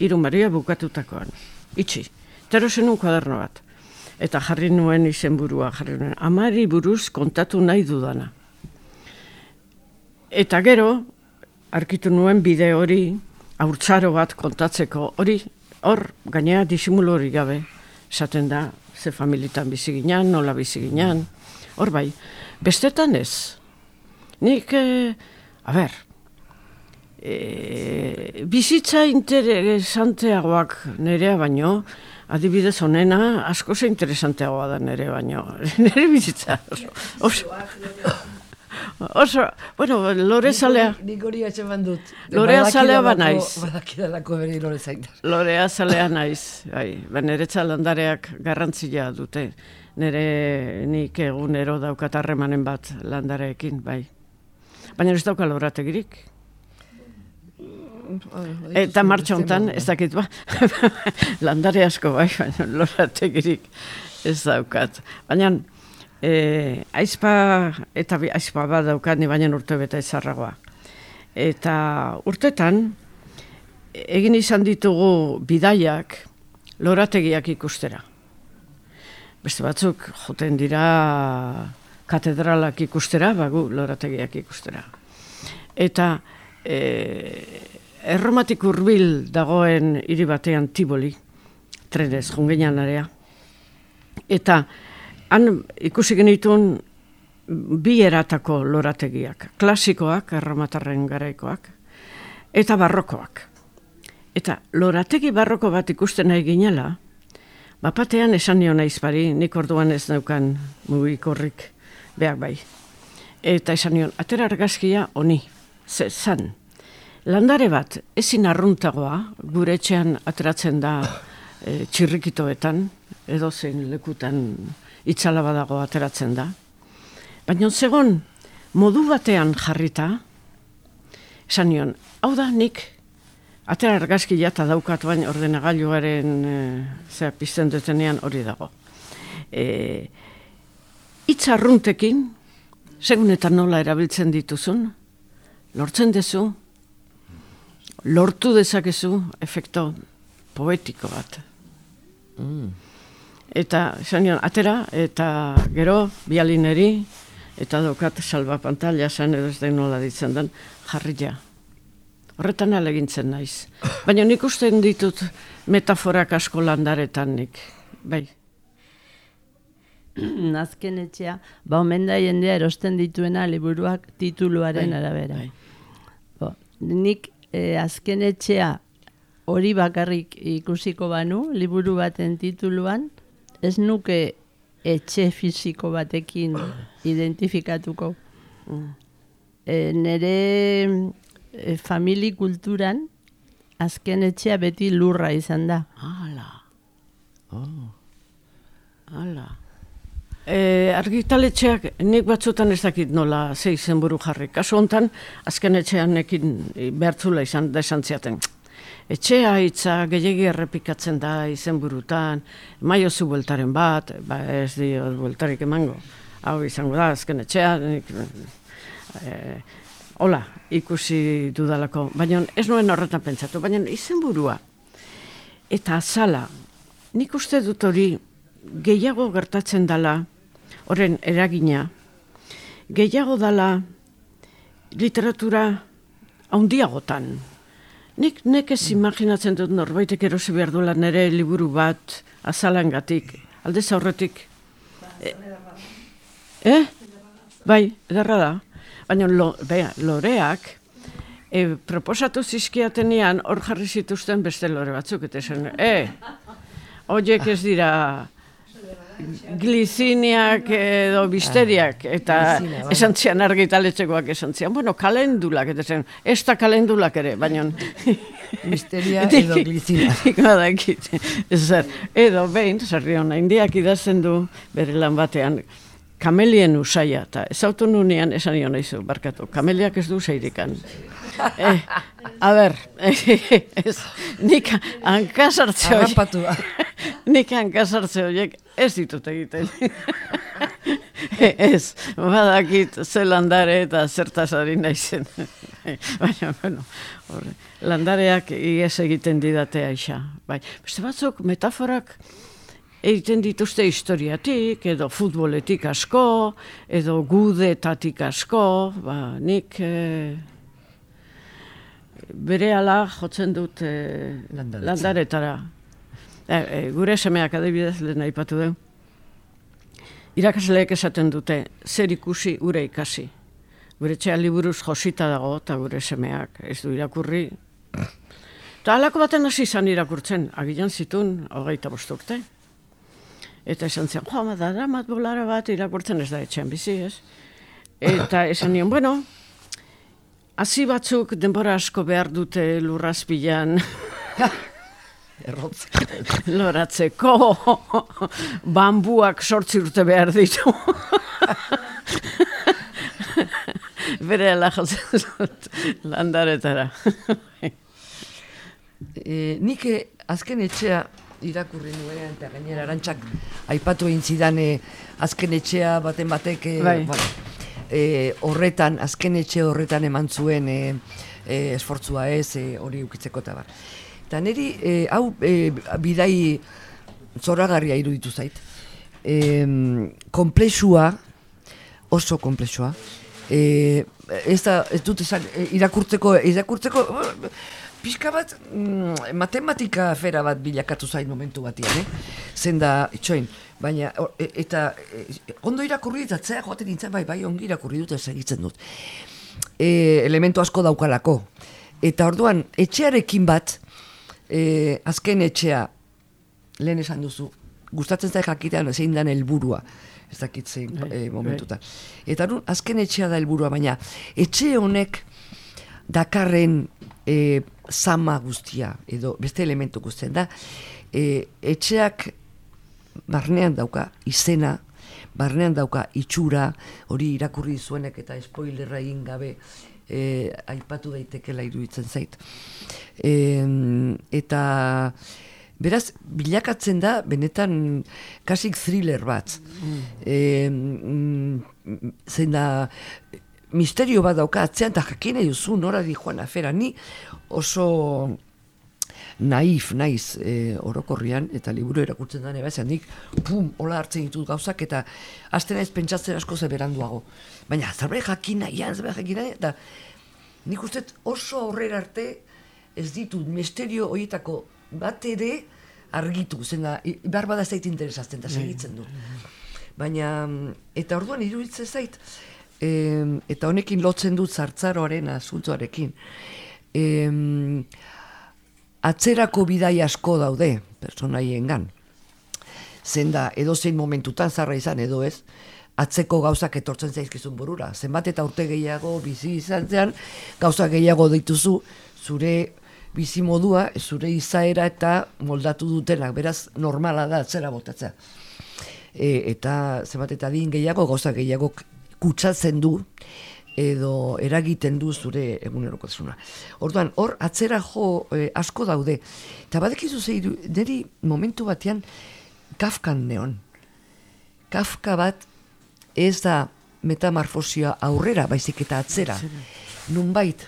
irumaria bukatutakoan. Itxi, tero zenun kuaderno bat. Eta jarri nuen izenburua, jarri nuen, amari buruz kontatu nahi dudana. Eta gero, arkitu nuen bide hori, haurtzaro bat kontatzeko, hori, hor, gainea disimulu hori gabe, esaten da, ze familitan bizi ginen, nola bizi ginen, hor bai, bestetan ez. Nik, eh, a ber, e, bizitza interesanteagoak nerea baino, adibidez honena, asko ze interesanteagoa da nere baino. nere bizitza oso, oso, bueno, lore zalea, Nik hori atxeman dut. Lorea zalea ba Badakidalako- naiz. Badakidalako bere lore zaindar. lorea zalea naiz, bai, ba, niretza landareak garrantzia dute. Nere nik egunero daukat harremanen bat landareekin, bai. Baina ez dauka lorategirik. Eta martxa hontan, ez dakit ba, landare asko bai, baina lorategirik ez daukat. Baina, e, aizpa, eta bi- aizpa bat daukat, ni baina urte beta ezarragoa. Eta urtetan, egin izan ditugu bidaiak lorategiak ikustera. Beste batzuk joten dira katedralak ikustera, bagu lorategiak ikustera. Eta e, erromatik hurbil dagoen hiri batean Tiboli, trenez, jungenan area. Eta han ikusi genituen bi eratako lorategiak, klasikoak, erromatarren garaikoak, eta barrokoak. Eta lorategi barroko bat ikusten nahi ginela, bapatean esan nion aizpari, nik orduan ez naukan mugikorrik behar bai. Eta esan nion, atera argazkia honi, zan. Landare bat, ezin arruntagoa, gure etxean ateratzen da e, txirrikitoetan, edo zein lekutan itzala badago ateratzen da. Baina zegon, modu batean jarrita, esan nion, hau da nik atera argazkia eta daukat bain ordenagailuaren e, zera pizten dutenean hori dago. E, hitz arruntekin, segun eta nola erabiltzen dituzun, lortzen dezu, lortu dezakezu efekto poetiko bat. Mm. Eta, esan nion, atera, eta gero, bialineri, eta dokat salba pantalla zen edo ez da nola ditzen den, jarria. Horretan alegintzen naiz. Baina nik usten ditut metaforak asko landaretan nik. Bai. Nazken etxea, ba omen da jendea erosten dituena liburuak tituluaren Bai, arabera. bai. Bo, nik eh, azken etxea hori bakarrik ikusiko banu, liburu baten tituluan, ez nuke etxe fisiko batekin identifikatuko. E, nere e, famili kulturan, azken etxea beti lurra izan da. Hala, Oh. hala. E, argitaletxeak nik batzutan ez dakit nola ze izen buru jarri. Kasu hontan, azken etxean nekin behartzula izan da esan ziaten. Etxea hitza gehiagi errepikatzen da izenburutan, maiozu bueltaren bat, ba ez dio bueltarik emango. Hau izango da, azken etxea, nik, e, hola, ikusi dudalako. Baina ez nuen horretan pentsatu, baina izenburua eta azala, nik uste dut hori gehiago gertatzen dala, horren eragina, gehiago dala literatura haundiagotan. Nik nekez imaginatzen dut norbaitek erosi behar duela nere liburu bat azalangatik, aldez aurretik. E, eh? Bai, edarra da. Baina lo, bea, loreak, e, proposatu zizkiatenean hor jarri zituzten beste lore batzuk, eta esan, e, horiek ez dira gliziniak edo bisteriak, eta glizina, bai. esan zian argitaletxekoak esan zian, bueno, kalendulak, eta zen, ez da kalendulak ere, baina... Misteria edo glizina. Zer, edo behin, zerri hona, indiak idazten du bere lan batean, kamelien usaia, eta ez autu nunean esan nion naizu, barkatu, kameliak ez du zeirikan. Eh, a ber, ez, nik hankasartze horiek, Arrapatu. nik hankasartze horiek ez ditut egiten. ez, badakit ze landare eta zertaz ari naizen. Baina, bueno, horre, landareak ies egiten didate aixa. Bai, beste batzuk metaforak egiten dituzte historiatik, edo futboletik asko, edo gudetatik asko, ba, nik eh, bere ala jotzen dut Landaretzea. landaretara. Eh, eh, gure semeak adibidez lehen aipatu du. Irakasleek esaten dute, zer ikusi gure ikasi. Gure txea liburuz josita dago, eta gure semeak ez du irakurri. Eta halako baten hasi izan irakurtzen, agilan zitun, hogeita bost urte. Eta esan zian, joa, da, damat bolara bat irakurtzen ez da etxean bizi, ez? Eta esan nion, bueno, hasi batzuk denbora asko behar dute lurrazpilan Errotz. loratzeko, bambuak sortzi urte behar ditu. Bere ala jotzen dut landaretara. E, nik eh, azken etxea irakurri nuen eta gainera arantxak aipatu egin zidan eh, azken etxea baten batek eh, Bai. bueno, eh, horretan, azken etxe horretan eman zuen eh, eh, esfortzua ez eh, hori ukitzeko eta bar. Eta niri eh, hau eh, bidai zoragarria iruditu zait. Eh, komplexua, oso komplexua. Eh, ez, da, ez dut esan, irakurtzeko, irakurtzeko, pixka bat, mm, matematika afera bat bilakatu zain momentu batian, eh? Zen itxoin, baina, o- e- eta e, ondo irakurri dut, atzea joaten nintzen, bai, bai, ongi irakurri dut, ez egitzen dut. E, elementu asko daukalako. Eta orduan, etxearekin bat, e, azken etxea, lehen esan duzu, gustatzen zait jakitean zein dan helburua ez dakit zein Bai, e, momentutan. Eta orduan, azken etxea da helburua, baina etxe honek dakarren e, zama guztia, edo beste elementu guztien da, e, etxeak barnean dauka izena, barnean dauka itxura, hori irakurri zuenek eta spoilerra egin gabe e, aipatu daitekela iruditzen zait. E, eta Beraz, bilakatzen da, benetan, kasik thriller bat. E, mm, zein da, misterio bat dauka atzean, eta jakine duzu nora di joan afera. Ni oso naif naiz e, orokorrian, eta liburu erakurtzen da neba, nik, pum, hola hartzen ditut gauzak, eta hasten naiz pentsatzen asko ze beranduago. Baina, zerbait jakina, ian zerbait jakina, eta nik uste oso aurrera arte ez ditut misterio horietako bat ere argitu, zena, behar bada zait interesazten da segitzen du. Baina, eta orduan iruditzen zait, e, eta honekin lotzen dut zartzaroaren azultzoarekin, e, atzerako bidai asko daude, personaien gan. Zenda, edo zein momentutan zarra izan, edo ez, atzeko gauzak etortzen zaizkizun burura. Zenbat eta urte gehiago bizi izan zean, gauza gehiago dituzu, zure bizi modua, zure izaera eta moldatu dutenak, beraz normala da atzera botatzea. E, eta zenbat eta din gehiago, gauza gehiago kutsatzen du, edo eragiten du zure egunerokozuna. Orduan, hor atzera jo e, asko daude. Eta badekizu zeiru, niri momentu batean kafkan neon. Kafka bat ez da metamorfosia aurrera, baizik eta atzera. Nunbait,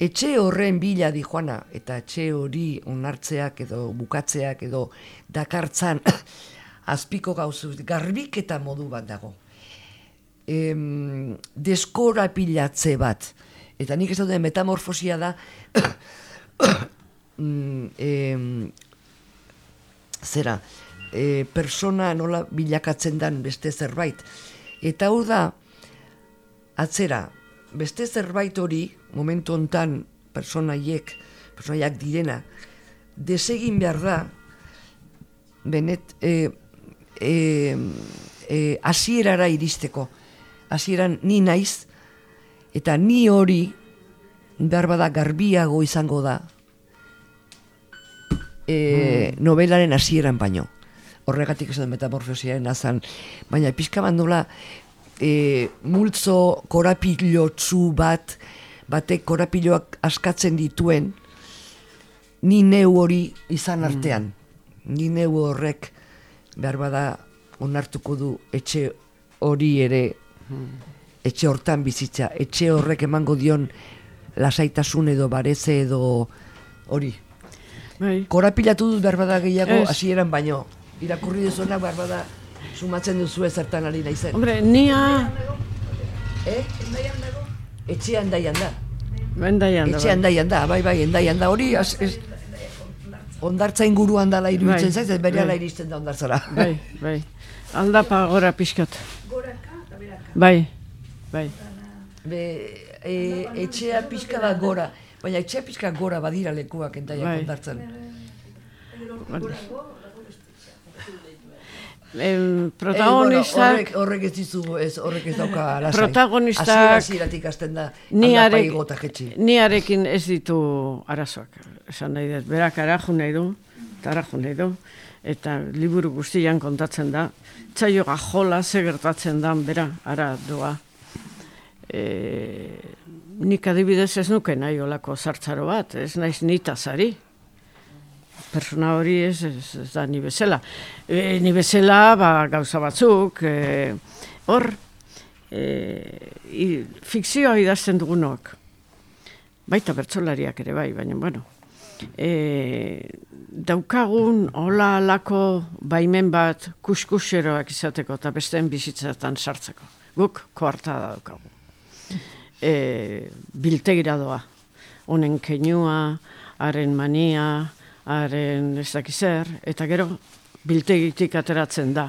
etxe horren bila di joana, eta etxe hori onartzeak edo bukatzeak edo dakartzan azpiko gauzu, garbik eta modu bat dago em, deskorapilatze bat. Eta nik ez dut metamorfosia da mm, em, zera, e, persona nola bilakatzen dan beste zerbait. Eta hau da, atzera, beste zerbait hori, momentu hontan personaiek, personaiak direna, desegin behar da, benet, e, e, e, asierara iristeko hasieran ni naiz, eta ni hori behar bada garbiago izango da e, hmm. novelaren hasieran baino. Horregatik esan metamorfosiaren azan. Baina pixka bandula e, multzo korapilotzu bat, batek korapiloak askatzen dituen, ni neu hori izan hmm. artean. Ni neu horrek behar bada onartuko du etxe hori ere etxe hortan bizitza, etxe horrek emango dion lasaitasun edo bareze edo hori. Bai. Korapilatu dut behar bada gehiago hasieran baino. Irakurri duzuna behar bada sumatzen duzu ezertan ari naizen. Hombre, nia... Eh? Etxean daian da. Endaian da. Etxean bai. daian da, bai, bai, endaian da. Hori, az, ez, ondartza inguruan dala iruditzen bai. zaiz, ez bere bai. iristen da ondartzara. Bai, bai. Aldapa gora pixkat. Bai, bai. Be, e, etxea pixka da gora, baina etxea pixka gora badira lekuak entaiak bai. ondartzen. El protagonista eh, horrek, horrek ez dizu ez horrek ez dauka lasai. Protagonista hasieratik hasten da ni arekin ez ditu arazoak. Esan nahi dut, berak araju nahi du, araju nahi du eta liburu guztian kontatzen da txaio gajola ze gertatzen dan, bera, ara doa. E, nik adibidez ez nuke nahi olako zartzaro bat, ez naiz nita zari. Persona hori ez, ez, da ni bezala. E, ni bezala, ba, gauza batzuk, e, hor, e, i, fikzioa idazten dugunok. Baita bertsolariak ere bai, baina, bueno, e, daukagun hola alako baimen bat kuskuseroak izateko eta besteen bizitzatan sartzeko. Guk koarta da daukagu. E, biltegira doa. Honen kenua, haren mania, haren ez dakizer, eta gero biltegitik ateratzen da.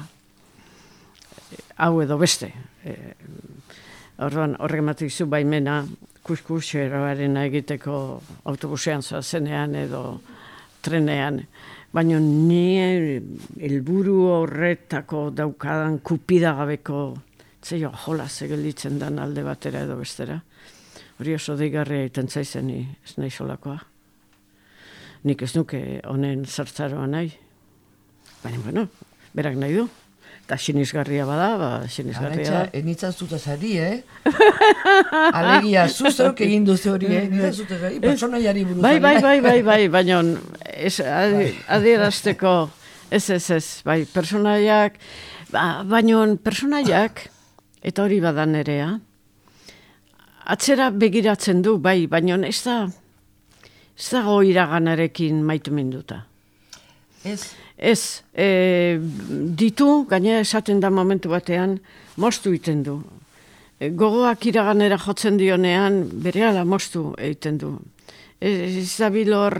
Hau edo beste. E, Orduan, horrek zu baimena, kuskuseroaren egiteko autobusean zenean edo trenean. Baina ni helburu horretako daukadan kupidagabeko zeio jola zegelitzen dan alde batera edo bestera. Hori oso deigarria egiten zaizen ni ez nahi solakoa. Nik ez nuke honen zartzaroa nahi. Baina, bueno, berak nahi du. Eta sinisgarria bada, ba, sinisgarria da. Enitzan zuta zari, eh? Alegia, zuzerok egin duzu hori, eh? Enitzan zuta zari, personaiari buruz. Bai, bai, ari. bai, bai, bai, baina ez, adi- adierazteko, ez, ez, ez, bai, personaiak, ba, baina personaiak, eta hori badan nerea, atzera begiratzen du, bai, baina ez da, ez dago iraganarekin maitu minduta. Ez, Ez, e, ditu, gaina esaten da momentu batean, mostu egiten du. E, gogoak iraganera jotzen dionean, berehala mostu egiten du. Ez, bilor,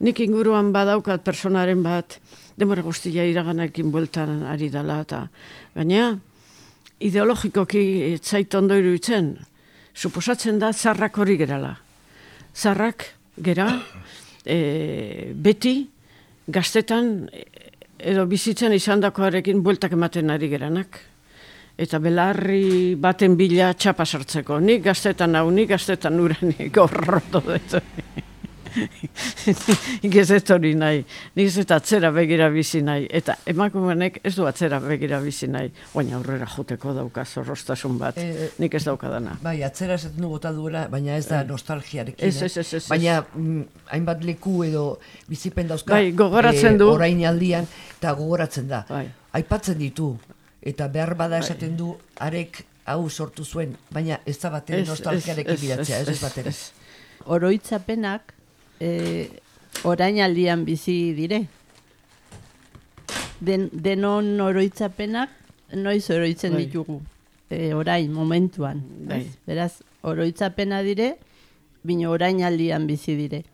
nik inguruan badaukat personaren bat, demora guztia iraganekin bueltan ari dela, eta gaina, ideologikoki zait ondo iruditzen, suposatzen da zarrak hori gerala. Zarrak gera, e, beti, gaztetan edo bizitzen izandakoarekin bueltak ematen ari geranak. Eta belarri baten bila txapa sartzeko. Nik gaztetan hau, nik gaztetan ura, nik horroto dut. Nik ez ez hori nahi. Nik ez dut atzera begira bizi nahi. Eta emakumenek ez du atzera begira bizi nahi. Baina aurrera joteko dauka zorrostasun bat. Eh, Nik ez daukadana. bai, atzera esaten du bota duela, baina ez da nostalgiarekin. Ez, eh? ez, ez, ez, ez. Baina mm, hainbat leku edo bizipen dauzka. Bai, gogoratzen du. Orain aldian, eta gogoratzen da. Bai. Aipatzen ditu, eta behar bada esaten du, arek hau sortu zuen, baina ez da batere nostalgiarekin bilatzea, ez, ez, batere. Oroitzapenak e, orainaldian bizi dire. Den, denon oroitzapenak noiz oroitzen Bai. ditugu. E, orain, momentuan. Bai. Beraz, oroitzapena dire, bino orainaldian bizi dire.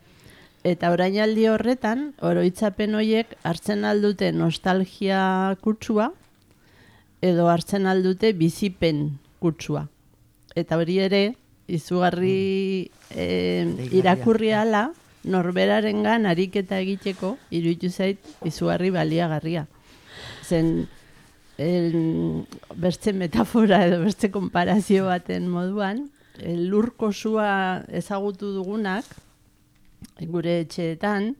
Eta orainaldi horretan, oroitzapen horiek hartzen aldute nostalgia kutsua, edo hartzen aldute bizipen kutsua. Eta hori ere, izugarri eh, Deigarria. irakurri ala, norberarengan ariketa egiteko, iruditu zait, izugarri baliagarria. Zen, el, beste metafora edo beste konparazio baten moduan, el lurko sua ezagutu dugunak, gure etxeetan,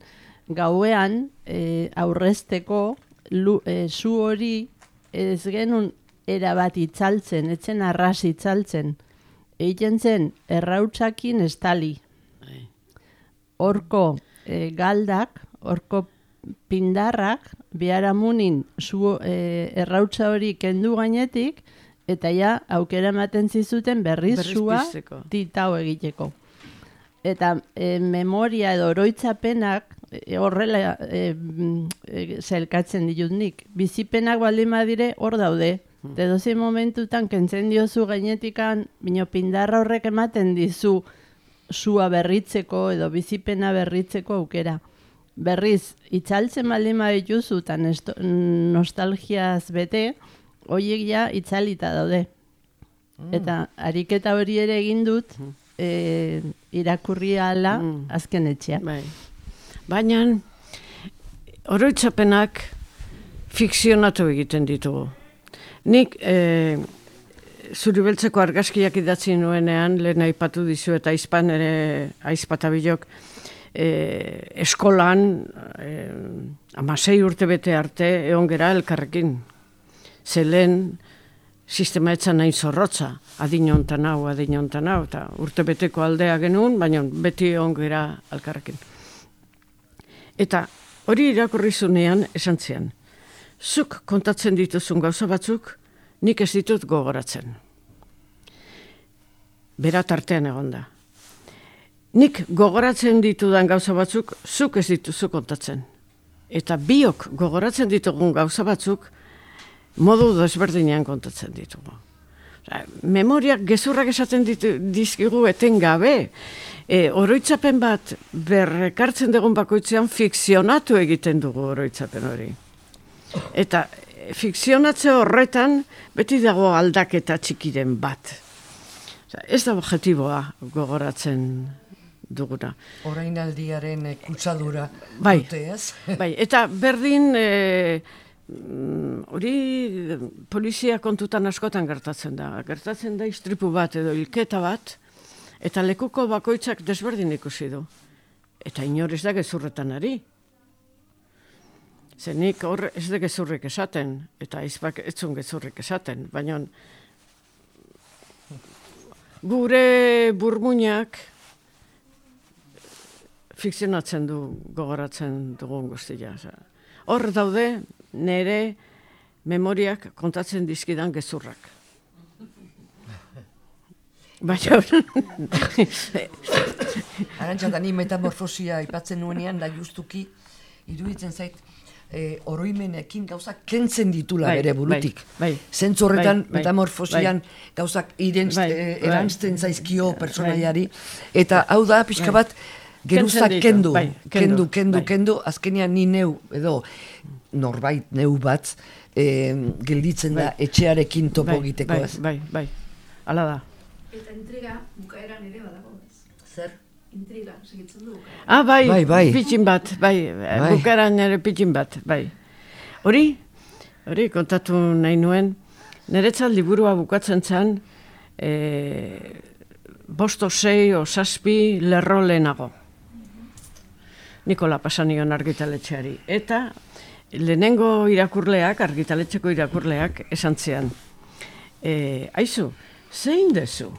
gauean e, aurrezteko lu, e, su hori ez genuen erabat itzaltzen, etzen arras itzaltzen. Egiten zen errautsakin estali. Horko e, galdak, horko pindarrak, biharamunin zu, e, errautsa hori kendu gainetik, eta ja aukera ematen zizuten berriz, Berriz sua titau egiteko. Eta e, memoria edo oroitzapenak e, horrela e, mm, e, zelkatzen ditut nik. Bizipenak baldin badire hor daude. Hmm. Edozi momentutan kentzen diozu gainetikan, bino pindarra horrek ematen dizu sua berritzeko edo bizipena berritzeko aukera. Berriz, itzaltzen baldin badituzu eta nostalgiaz bete, horiek ja itzalita daude. Eta ariketa hori ere egin dut, e, irakurri ala Mm. azken etxean. Bai. Baina, oroitzapenak fikzionatu egiten ditugu. Nik e, zuri beltzeko argazkiak idatzi nuenean, lehen aipatu dizu eta aizpan ere, aizpatabilok, e, eskolan, e, amasei urte bete arte, egon gera elkarrekin. Zelen, sistema etzan nahi zorrotza, adin hontan hau, adin hontan hau, eta urte beteko aldea genuen, baina beti egon gera elkarrekin. Eta hori irakurri zunean esan zian, zuk kontatzen dituzun gauza batzuk, nik ez ditut gogoratzen. Bera tartean egon da. Nik gogoratzen ditudan gauza batzuk, zuk ez dituzu kontatzen. Eta biok gogoratzen ditugun gauza batzuk, modu desberdinean kontatzen ditugu. Memoriak gezurrak esaten ditu, dizkigu etengabe. E, oroitzapen bat berrekartzen dugun bakoitzean fikzionatu egiten dugu oroitzapen hori. Eta fikzionatze horretan beti dago aldaketa txikiren bat. Osea, ez da objektiboa gogoratzen duguna. Orain aldiaren eh, kutsadura Bai. dute, ez? Bai, eta berdin e, mm, hori eh, polizia kontutan askotan gertatzen da. Gertatzen da istripu bat edo hilketa bat, eta lekuko bakoitzak desberdin ikusi du. Eta inor ez da gezurretan ari. Zenik hor ez de gezurrik esaten, eta izbak etzun gezurrik esaten, baina gure burmuinak fikzionatzen du gogoratzen dugun guztia. Hor daude nere memoriak kontatzen dizkidan gezurrak. Baina, Arantxa, ni metamorfosia aipatzen nuenean, da justuki, iruditzen zait, e, oroimenekin gauzak kentzen ditula Bai, bere burutik. bai, bai. Zentzu horretan, Bai, bai, metamorfosian gauzak irentz, Bai, e, bai. erantzten zaizkio personaiari, eta hau da, pixka Bai. bat, ditu, kendu, bai, kendu, kendu, kendu, bai. kendu, azkenean ni neu, edo, norbait neu bat, e, gelditzen da Bai. etxearekin topo bai, egiteko bai, bai, bai, hala da. Eta intriga bukaeran ere badago Intriga, segitzen du. Ah, bai, Bai, bai. pitxin bat, bai, Bai. bukaran ere pitxin bat, bai. Hori, hori kontatu nahi nuen, niretzat liburua bukatzen zen, e, bosto sei o saspi lerro lehenago. Nikola Pasanion argitaletxeari. Eta lehenengo irakurleak, argitaletxeko irakurleak, esan zian. E, aizu, zein dezu?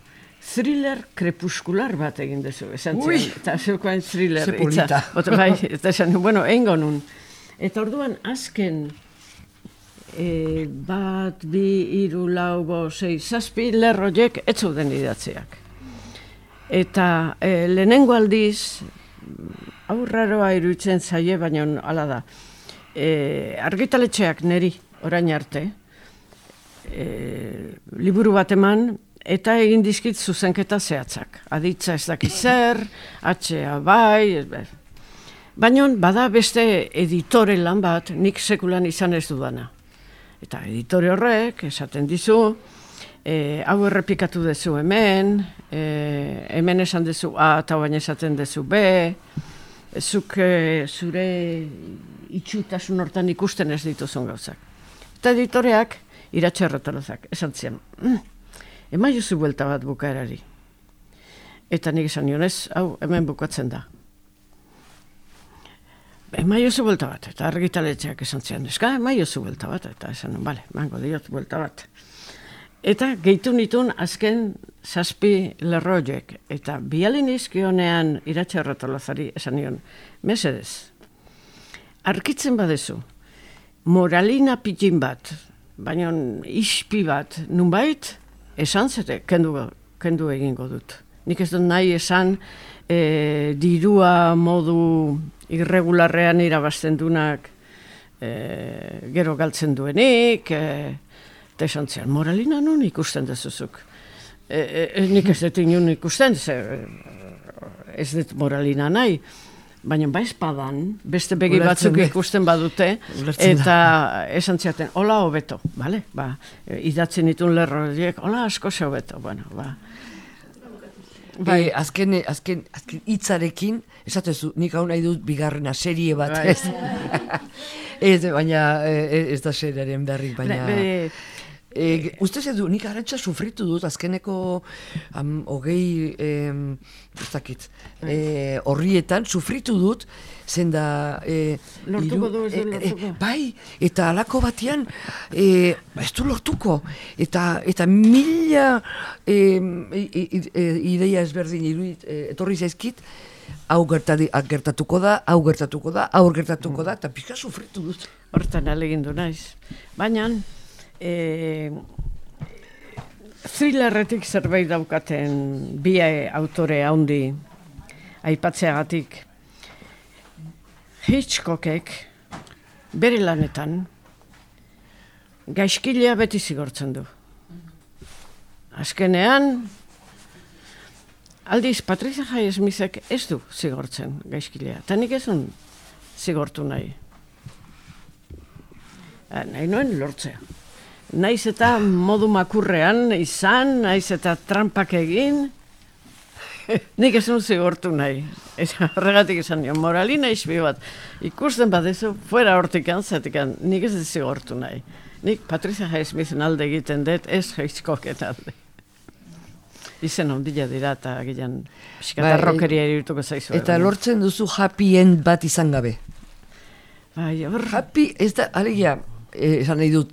Thriller krepuskular bat egin dezu, esan Ui! zian. Eta zeukoen thriller. Polita. Bota, bai, eta esan, bueno, eingo nun. Eta orduan azken e, bat, bi, iru, lau, bo, sei, zazpi lerroiek ez zeuden idatziak. Eta e, lehenengo aldiz, aurraroa iruditzen zaie, baina hala da. E, argitaletxeak neri, orain arte, e, liburu bat eman, eta egin dizkit zuzenketa zehatzak. Aditza ez dakiz zer, atxea bai, ber. Baina bada beste editore lan bat, nik sekulan izan ez dudana. Eta editore horrek, esaten dizu, e, hau errepikatu dezu hemen, e, hemen esan dezu A eta baina esaten dezu B, zuk e, zure itxutasun hortan ikusten ez dituzun gauzak. Eta editoreak, iratxe esan zian, mm, ema juzu buelta bat bukaerari. Eta nik esan nion ez, hau, hemen bukatzen da. Ema jozu buelta bat, eta argitaletxeak esan zian, eska, ema jozu buelta bat, eta esan, bale, mango diot buelta bat. Eta gehitu nitun azken zazpi lerroiek, eta bialin izkionean iratxe errotolazari esan nion, mesedez, arkitzen badezu, moralina pitin bat, baina ispi bat, nunbait, esan zete, kendu, kendu egingo dut. Nik ez dut nahi esan, e, dirua modu irregularrean irabazten dunak e, gero galtzen duenik, e, eta esan zian, moralina nun ikusten dezuzuk. E, e, nik ez dut inun ikusten, ze, ez dut moralina nahi, baina ba espadan, beste begi Ulertzen batzuk ikusten badute, Ulertzen da. eta esan ziaten, hola hobeto, bale? Ba, e, idatzen ditun lerro horiek, hola asko ze hobeto, bueno, ba. Bai, azken, azken, azken hitzarekin, esatezu, nik hau nahi dut bigarrena serie bat, Bai. ez? ez, baina, eh, ez da seriaren berri, baina... Be- E, uste du, nik arantxa sufritu dut azkeneko am, hogei, em, ez dakit, e, horrietan sufritu dut, zen da... E, Lortuko du, ez du lortuko? bai, eta halako batean, e, ez du lortuko, eta, eta mila e, e, ideia ezberdin iruit, e, etorri zaizkit, hau gertadi, gertatuko da, hau gertatuko da, hau gertatuko da, eta pixka sufritu dut. Hortan alegindu naiz. Baina, e, thrillerretik zerbait daukaten bi autore handi aipatzeagatik. Hitchcockek bere lanetan gaizkilea beti zigortzen du. Azkenean, aldiz Patricia Jai Smithek ez du zigortzen gaizkilea. Eta nik ezun zigortu nahi. Ah, nahi noen lortzea. Naiz eta modu makurrean izan, naiz eta trampak egin, nik ez nun zigortu nahi. Eta horregatik esan nion, moralina izbi bat, ikusten badezu, fuera hortikan, zatikan, nik ez dut zigortu nahi. Nik Patricia Highsmithen alde egiten dut, ez Hitchcocken alde. Izen ondila dira eta gilean eta rokeria irituko zaizu. Eta lortzen duzu happy end bat izan gabe. Bai, hor, Happy, ez da, alegia, eh, esan nahi dut,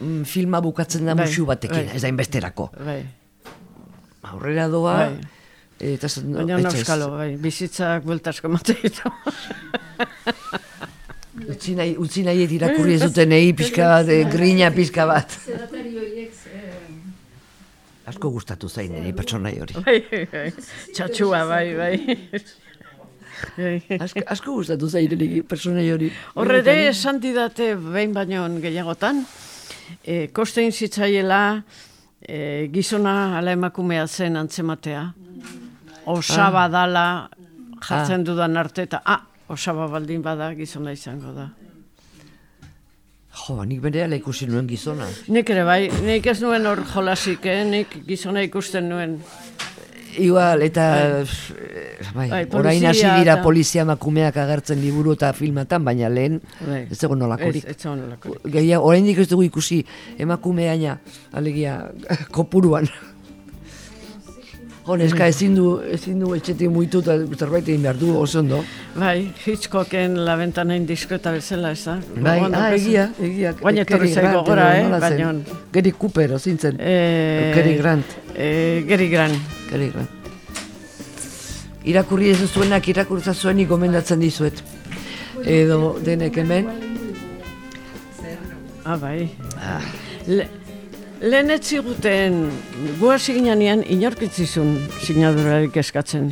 mm, filma bukatzen da Bai, musu batekin, bai. ez da inbesterako. bai. Aurrera doa, Bai. eta esan, no, Baina nauskalo, bai, bizitzak bueltasko mate ditu. Utzi nahi, utzi nahi irakurri ez duten egi pixka bat, eh, grina pixka bat. Asko gustatu zain, niri pertsonai hori. Bai, bai, txatxua, bai, bai. Asko, asko gustatu zain, niri pertsonai hori. Horre ere esan didate behin baino gehiagotan, e, kostein zitzaiela e, gizona ala emakumea zen antzematea. Osaba dala jartzen dudan arte eta, ah, osaba baldin bada gizona izango da. Jo, nik berehala ikusi nuen gizona. Nik ere bai, nik ez nuen hor jolasik, eh? nik gizona ikusten nuen. Igual, eta eh, bai, Bai, orain hasi dira eta- polizia makumeak agertzen liburu eta filmatan, baina lehen Bai. ez egon nolakorik. Ez, ez. Gehia, oraindik ez dugu ikusi emakumeaina, alegia, kopuruan. Honeska ezin du, ezin du etxetik muitu eta zerbait egin behar du, oso ondo. Bai, Hitchcocken la ventana indiskreta bezala, ez da? Bai, ah, egia, egia. Guain etorri Cary zaigo gora, eh? Baina... Gary Cooper, ozin zen. Eh, Cary Grant. Eh, Gary Grant. Cary Grant. Irakurri ez duzuenak irakurtza zuenik gomendatzen dizuet. Edo denek hemen. Ah, bai. Le, lehen ez ziguten, gu hasi ginean inorkitzizun sinadurarik eskatzen.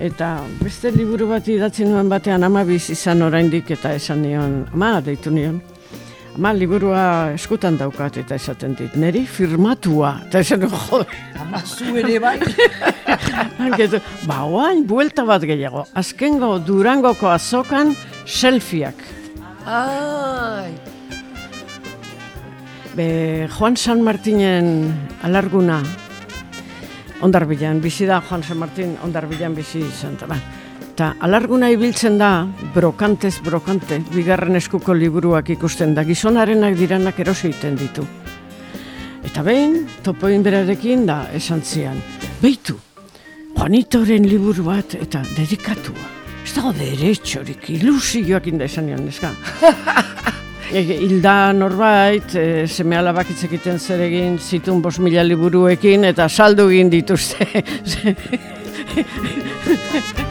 Eta beste liburu bat idatzi nuen batean ama izan oraindik eta esan nion, ama deitu nion. Ama liburua eskutan daukat eta esaten dit, neri firmatua. Eta esan jo, Amazu ere bai. Ba, oain, buelta bat gehiago. Azkengo Durangoko azokan selfieak. Ai. Be, Juan San Martinen alarguna ondarbilan, bizi da Juan San Martin ondarbilan bizi izan. Ba. Ta alarguna ibiltzen da, brokantez brokante, bigarren eskuko liburuak ikusten da, gizonarenak diranak erosi egiten ditu. Eta behin, topoin berarekin da, esan zian, beitu, Juanitoren liburu bat eta dedikatua. Ez dago deretxorik, ilusioak inda esan nion, neska. Hilda norbait, e, seme alabak hitz egiten zer egin zitun bos mila liburuekin eta saldu egin dituzte.